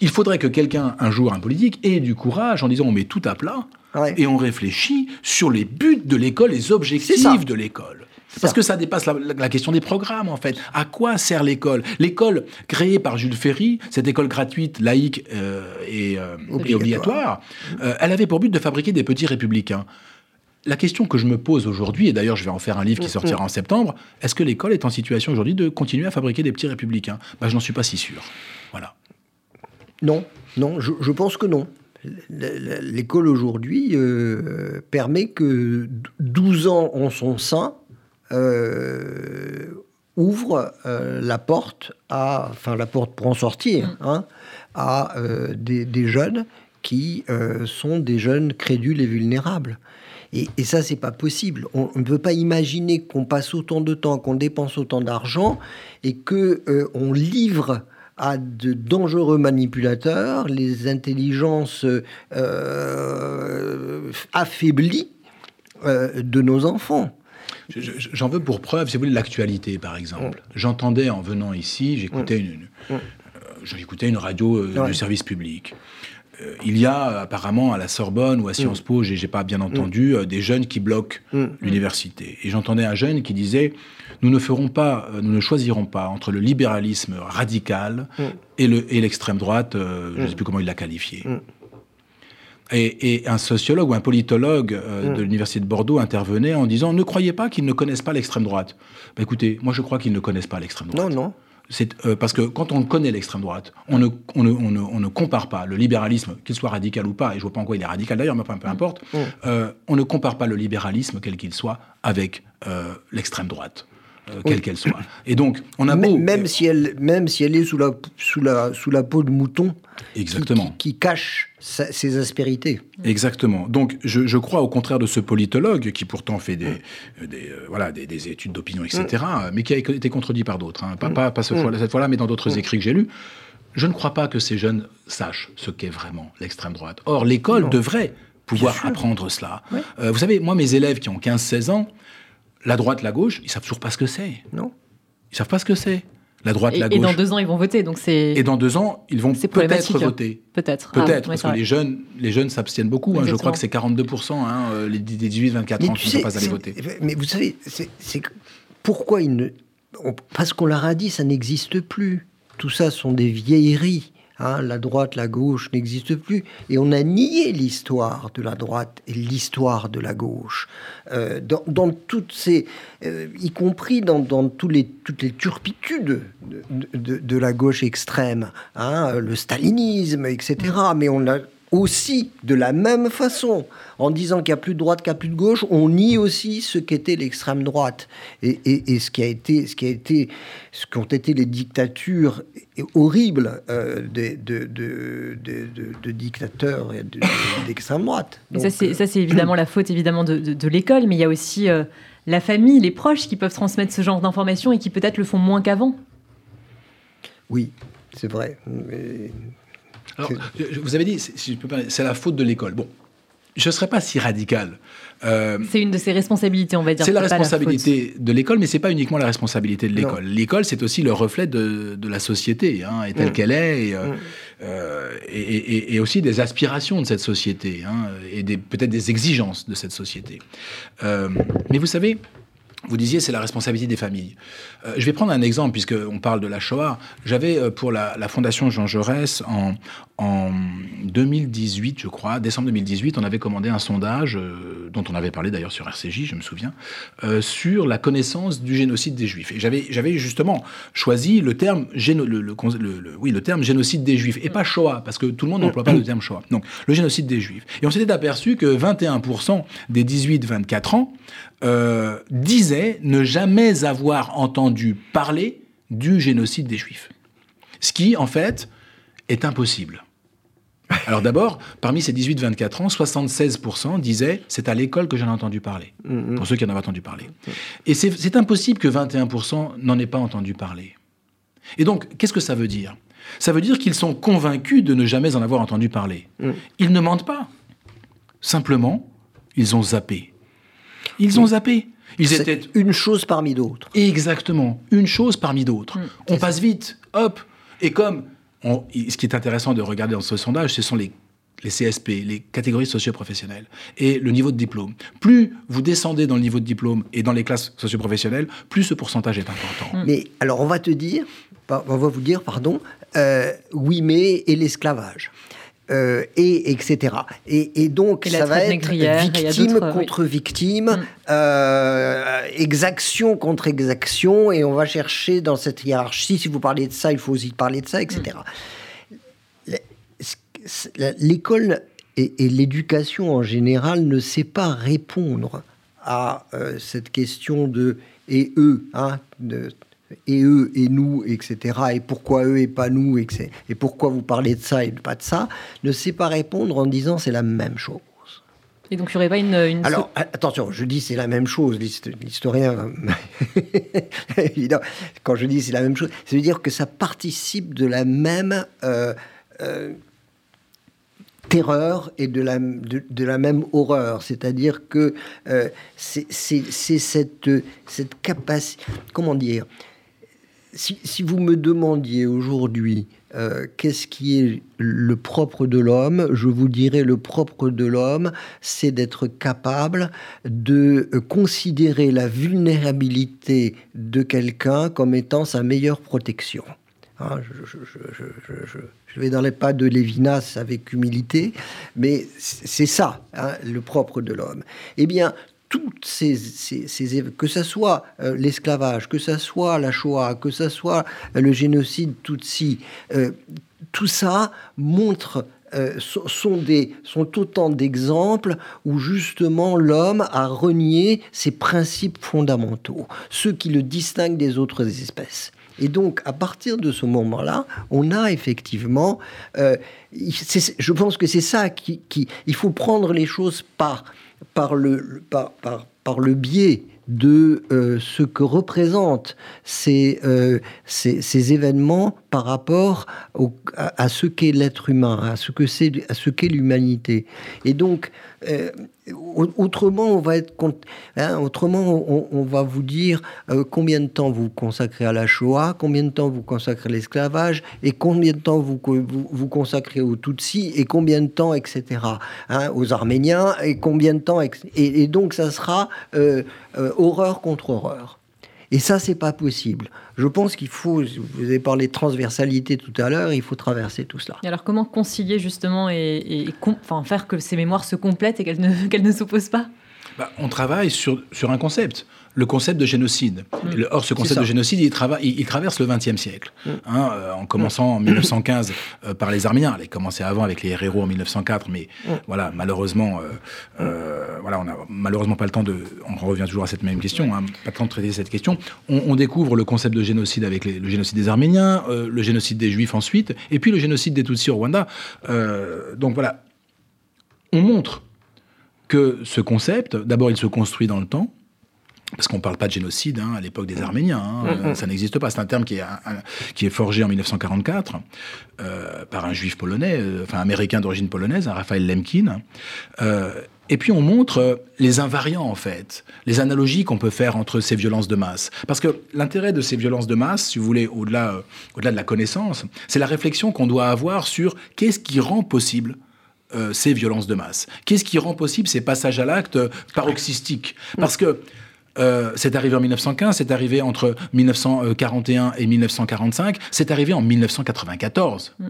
Il faudrait que quelqu'un, un jour, un politique, ait du courage en disant on met tout à plat Ouais. et on réfléchit sur les buts de l'école, les objectifs de l'école. Parce que ça dépasse la, question des programmes, en fait. À quoi sert l'école? L'école créée par Jules Ferry, cette école gratuite, laïque euh, et, euh, obligatoire, euh, elle avait pour but de fabriquer des petits républicains. La question que je me pose aujourd'hui, et d'ailleurs je vais en faire un livre qui sortira en septembre, est-ce que l'école est en situation aujourd'hui de continuer à fabriquer des petits républicains? Ben, Je n'en suis pas si sûr. Voilà. Non, non, je, je pense que non. L'école aujourd'hui permet que 12 ans en son sein, ouvre euh, la porte à, enfin la porte pour en sortir, mm. hein, à euh, des, jeunes qui sont des jeunes crédules et vulnérables. Et, et ça, c'est pas possible. On ne peut pas imaginer qu'on passe autant de temps, qu'on dépense autant d'argent et que on livre à de dangereux manipulateurs les intelligences affaiblies de nos enfants. J'en veux pour preuve, si vous voulez, l'actualité, par exemple. Mm. J'entendais en venant ici, j'écoutais mm. une, mm. euh, une radio euh, du service public. Euh, il y a apparemment à la Sorbonne ou à Sciences Po, j'ai pas bien entendu, des jeunes qui bloquent l'université. Et j'entendais un jeune qui disait nous ne ferons pas, nous ne choisirons pas entre le libéralisme radical et l'extrême droite, je ne sais plus comment il l'a qualifié. Et, un sociologue ou un politologue euh, mm. de l'université de Bordeaux intervenait en disant ne croyez pas qu'ils ne connaissent pas l'extrême droite. Bah, écoutez, moi je crois qu'ils ne connaissent pas l'extrême droite. Non, non. C'est euh, parce que quand on connaît l'extrême droite, on ne, on, ne, on, ne, compare pas le libéralisme, qu'il soit radical ou pas, et je vois pas en quoi il est radical d'ailleurs, mais peu, peu importe, mm. euh, on ne compare pas le libéralisme, quel qu'il soit, avec l'extrême droite. Quelle qu'elle soit. Et donc, on a beau... Même, si elle, même si elle est sous la, sous la, sous la peau de mouton, Exactement. Qui, cache ses aspérités. Exactement. Donc, je, crois au contraire de ce politologue qui pourtant fait des, mm. euh, des euh, voilà, des, études d'opinion, etc., mm. mais qui a été contredit par d'autres. Hein. Pas, mm. pas, cette fois-là, mais dans d'autres écrits que j'ai lus. Je ne crois pas que ces jeunes sachent ce qu'est vraiment l'extrême droite. Or, l'école devrait pouvoir apprendre cela. Euh, vous savez, moi, mes élèves qui ont 15-16 ans, la droite, la gauche, ils savent toujours pas ce que c'est. Non. Ils savent pas ce que c'est la droite, la gauche. Et dans deux ans, ils vont voter, donc c'est. Et dans deux ans, ils vont peut-être voter. Peut-être. Peut-être, ah, parce que les jeunes, les jeunes s'abstiennent beaucoup. Hein. je crois que c'est 42 hein, euh, les 18-24 ans qui ne sont pas allés voter. Mais vous savez, c'est pourquoi ils ne. Parce qu'on leur a dit, ça n'existe plus. Tout ça sont des vieilleries. Hein, la droite, la gauche n'existe plus. Et on a nié l'histoire de la droite et l'histoire de la gauche. Euh, dans, toutes ces, euh, y compris dans, toutes les turpitudes de, la gauche extrême, hein, le stalinisme, etc. Mais on a aussi, de la même façon, en disant qu'il n'y a plus de droite, qu'il n'y a plus de gauche, on nie aussi ce qu'était l'extrême droite et, ce qui a été, ce qui a été, ce qu'ont été les dictatures horribles euh, de, de, dictateurs d'extrême droite. ça, c'est évidemment la faute évidemment de, l'école, mais il y a aussi euh, la famille, les proches qui peuvent transmettre ce genre d'informations et qui peut-être le font moins qu'avant. Oui, c'est vrai. Mais alors, vous avez dit, si je peux c'est la faute de l'école. Bon, je ne serais pas si radical. Euh, c'est une de ses responsabilités, on va dire. C'est la responsabilité de l'école, mais c'est pas uniquement la responsabilité de l'école. L'école, c'est aussi le reflet de, la société, hein, et telle mm. qu'elle est, mm. euh, et, et, aussi des aspirations de cette société, hein, et peut-être des exigences de cette société. Euh, mais vous savez, vous disiez, c'est la responsabilité des familles. Euh, je vais prendre un exemple, puisqu'on parle de la Shoah. J'avais, euh, pour la, Fondation Jean Jaurès, en, en, 2018, je crois, décembre 2018, on avait commandé un sondage, euh, dont on avait parlé d'ailleurs sur RCJ, je me souviens, sur la connaissance du génocide des Juifs. Et j'avais, justement choisi le terme, le, oui, le terme génocide des Juifs, et pas Shoah, parce que tout le monde n'emploie pas le terme Shoah. Donc, le génocide des Juifs. Et on s'était aperçu que 21% des 18-24 ans euh, disait ne jamais avoir entendu parler du génocide des Juifs. Ce qui, en fait, est impossible. Alors d'abord, parmi ces 18-24 ans, 76% disaient c'est à l'école que j'en ai entendu parler, mm-hmm. pour ceux qui en avaient entendu parler. Et c'est impossible que 21% n'en aient pas entendu parler. Et donc, qu'est-ce que ça veut dire? Ça veut dire qu'ils sont convaincus de ne jamais en avoir entendu parler. Mm. Ils ne mentent pas. Simplement, ils ont zappé. Ils ont zappé. Ils étaient une chose parmi d'autres. Exactement, une chose parmi d'autres. Mm. on passe vite, hop. Et comme ce qui est intéressant de regarder dans ce sondage, ce sont les les CSP, les catégories socio-professionnelles, et le niveau de diplôme. Plus vous descendez dans le niveau de diplôme et dans les classes socio-professionnelles, plus ce pourcentage est important. Mais alors, on va te dire, on va vous dire, pardon, euh, oui, mais et l'esclavage? Euh, et etc. Et, donc, ça va être victime contre victime, mm. euh, exaction contre exaction, et on va chercher dans cette hiérarchie, si vous parlez de ça, il faut aussi parler de ça, etc. Mm. L'école et, l'éducation en général ne sait pas répondre à euh, cette question de et eux, hein, de, et eux et nous, etc. Et pourquoi eux et pas nous, et, et pourquoi vous parlez de ça et pas de ça, ne sait pas répondre en disant c'est la même chose. Et donc, il n'y aurait pas une, Alors, attention, je dis c'est la même chose. L'historien, évidemment, quand je dis c'est la même chose, ça veut dire que ça participe de la même euh, euh, terreur et de la, de, la même horreur. C'est-à-dire que euh, c'est cette, cette capacité. Comment dire si, vous me demandiez aujourd'hui euh, qu'est-ce qui est le propre de l'homme, je vous dirais le propre de l'homme, c'est d'être capable de considérer la vulnérabilité de quelqu'un comme étant sa meilleure protection. Hein, je, vais dans les pas de Lévinas avec humilité, mais c'est ça, hein, le propre de l'homme. Eh bien, toutes ces, ces, que ce soit euh, l'esclavage, que ce soit la Shoah, que ce soit euh, le génocide Tutsi, euh, tout ça montre sont, sont autant d'exemples où justement l'homme a renié ses principes fondamentaux, ceux qui le distinguent des autres espèces. Et donc, à partir de ce moment-là, on a effectivement, je pense que c'est ça qui, qui, il faut prendre les choses par par le, par, par, par le biais de euh, ce que représentent ces, euh, événements par rapport à, ce qu'est l'être humain, à ce que c'est, qu'est l'humanité. Et donc, euh, autrement, on va être, hein, autrement, on, va vous dire combien de temps vous consacrez à la Shoah, combien de temps vous consacrez à l'esclavage, et combien de temps vous, vous, consacrez aux Tutsis, et combien de temps, etc., hein, aux Arméniens, et combien de temps, et, et donc ça sera horreur contre horreur. Et ça, c'est pas possible. Je pense qu'il faut, vous avez parlé de transversalité tout à l'heure, il faut traverser tout cela. Et alors, comment concilier justement et, faire que ces mémoires se complètent et qu'elles ne, qu'elles ne s'opposent pas? Bah, On travaille sur, sur un concept le concept de génocide. Mm. Or, ce concept de génocide, il, il, traverse le XXe siècle. Mm. Hein, euh, en commençant en 1915 euh, par les Arméniens. Elle a commencé avant avec les héros en 1904, mais mm. voilà, malheureusement, euh, voilà, on n'a malheureusement pas le temps de. On revient toujours à cette même question, hein, pas le temps de traiter cette question. On, découvre le concept de génocide avec le génocide des Arméniens, le génocide des Juifs ensuite, et puis le génocide des Tutsis au Rwanda. donc voilà, on montre que ce concept, d'abord, il se construit dans le temps parce qu'on ne parle pas de génocide hein, à l'époque des Arméniens, hein, mm, mm. ça n'existe pas. C'est un terme qui est, qui est forgé en 1944 euh, par un juif polonais, euh, enfin américain d'origine polonaise, Raphaël Lemkin. Euh, et puis on montre les invariants en fait, les analogies qu'on peut faire entre ces violences de masse. Parce que l'intérêt de ces violences de masse, si vous voulez, au-delà au-delà de la connaissance, c'est la réflexion qu'on doit avoir sur qu'est-ce qui rend possible ces violences de masse Qu'est-ce qui rend possible ces passages à l'acte paroxystiques? Parce que euh, c'est arrivé en 1915, c'est arrivé entre 1941 et 1945, c'est arrivé en 1994. Mm.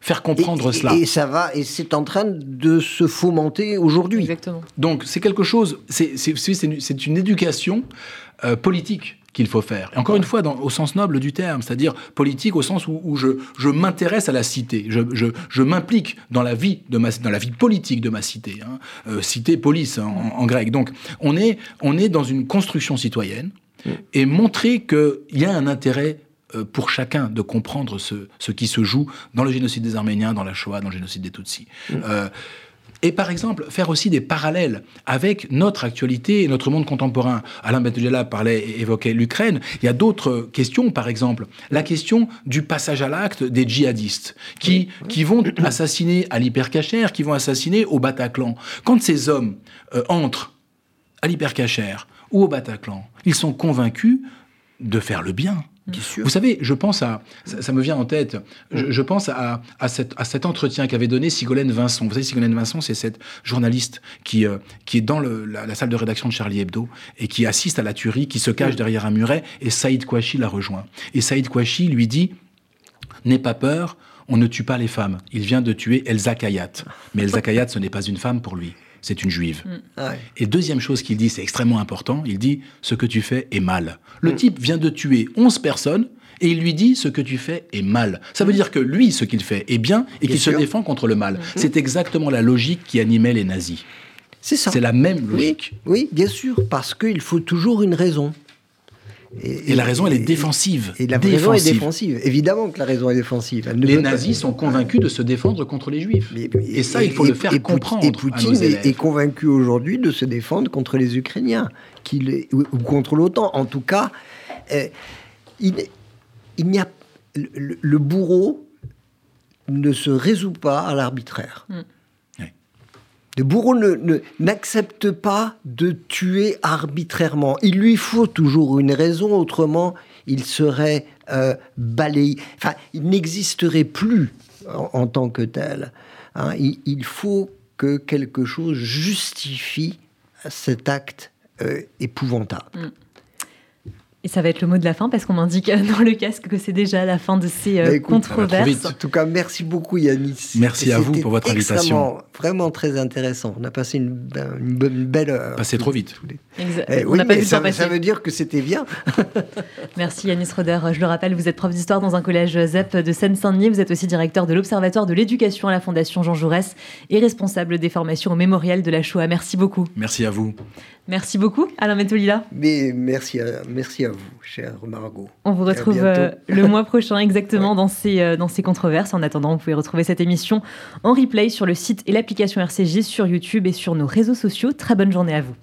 Faire comprendre cela. Et ça va, et c'est en train de se fomenter aujourd'hui. Exactement. Donc c'est quelque chose, c'est une éducation euh, politique qu'il faut faire. Et encore une fois, dans, au sens noble du terme, c'est-à-dire politique au sens où, je, je m'intéresse à la cité, je, je, je m'implique dans la vie de ma, dans la vie politique de ma cité, hein. euh, cité police en, grec. Donc on est on est dans une construction citoyenne et montrer qu'il y a un intérêt euh, pour chacun de comprendre ce, ce, qui se joue dans le génocide des Arméniens, dans la Shoah, dans le génocide des Tutsis. Euh, et par exemple, faire aussi des parallèles avec notre actualité et notre monde contemporain. Alain Bentujela parlait, évoquait l'Ukraine. Il y a d'autres questions, par exemple, la question du passage à l'acte des djihadistes qui, qui vont assassiner à l'hypercachère, qui vont assassiner au Bataclan. Quand ces hommes euh, entrent à l'hypercachère ou au Bataclan, ils sont convaincus de faire le bien Vous savez, je pense à, ça, me vient en tête, je, pense à, à, cet, à cet entretien qu'avait donné Sigolène Vincent. Vous savez, Sigolène Vincent, c'est cette journaliste qui, euh, qui est dans le, la, salle de rédaction de Charlie Hebdo et qui assiste à la tuerie, qui se cache derrière un muret, et Saïd Kouachi la rejoint. Et Saïd Kouachi lui dit, n'aie pas peur, on ne tue pas les femmes. Il vient de tuer Elsa Kayat. Mais Elsa Kayat, ce n'est pas une femme pour lui c'est une juive. Mm. Ah et deuxième chose qu'il dit, c'est extrêmement important, il dit ce que tu fais est mal. Le mm. type vient de tuer 11 personnes et il lui dit ce que tu fais est mal. Ça veut mm. dire que lui, ce qu'il fait est bien et qu'il se défend contre le mal. C'est exactement la logique qui animait les nazis. C'est ça. C'est la même logique. oui bien sûr, parce qu'il faut toujours une raison. Et, la raison, elle est défensive. Et la raison est défensive. Évidemment que la raison est défensive. les nazis sont convaincus de se défendre contre les juifs. et ça, il faut le faire comprendre. Et Poutine est, convaincu aujourd'hui de se défendre contre les Ukrainiens ou, contre l'OTAN. En tout cas, euh, il, il n'y a le, bourreau ne se résout pas à l'arbitraire. Mm. Le bourreau n'accepte ne, pas de tuer arbitrairement. Il lui faut toujours une raison, autrement il serait euh, balayé. Enfin, il n'existerait plus en, tant que tel. Hein. Il, faut que quelque chose justifie cet acte euh, épouvantable. Mm. Et ça va être le mot de la fin parce qu'on m'indique dans le casque que c'est déjà la fin de ces euh, bah, controverses. En tout cas, merci beaucoup Yanis. Merci à vous pour votre invitation. Vraiment très intéressant. On a passé une, une, belle heure. Passé trop vite. Eh oui, mais ça, veut dire que c'était bien. merci Yanis Roder. Je le rappelle, vous êtes prof d'histoire dans un collège ZEP de Seine-Saint-Denis. Vous êtes aussi directeur de l'Observatoire de l'éducation à la Fondation Jean Jaurès et responsable des formations au mémorial de la Shoah. Merci beaucoup. Merci à vous. Merci beaucoup, Alain Metolila. Mais merci à, merci à vous, chère Margot. On vous retrouve euh, le mois prochain exactement dans, ces, euh, dans ces controverses. En attendant, vous pouvez retrouver cette émission en replay sur le site et l'application RCJ, sur YouTube et sur nos réseaux sociaux. Très bonne journée à vous.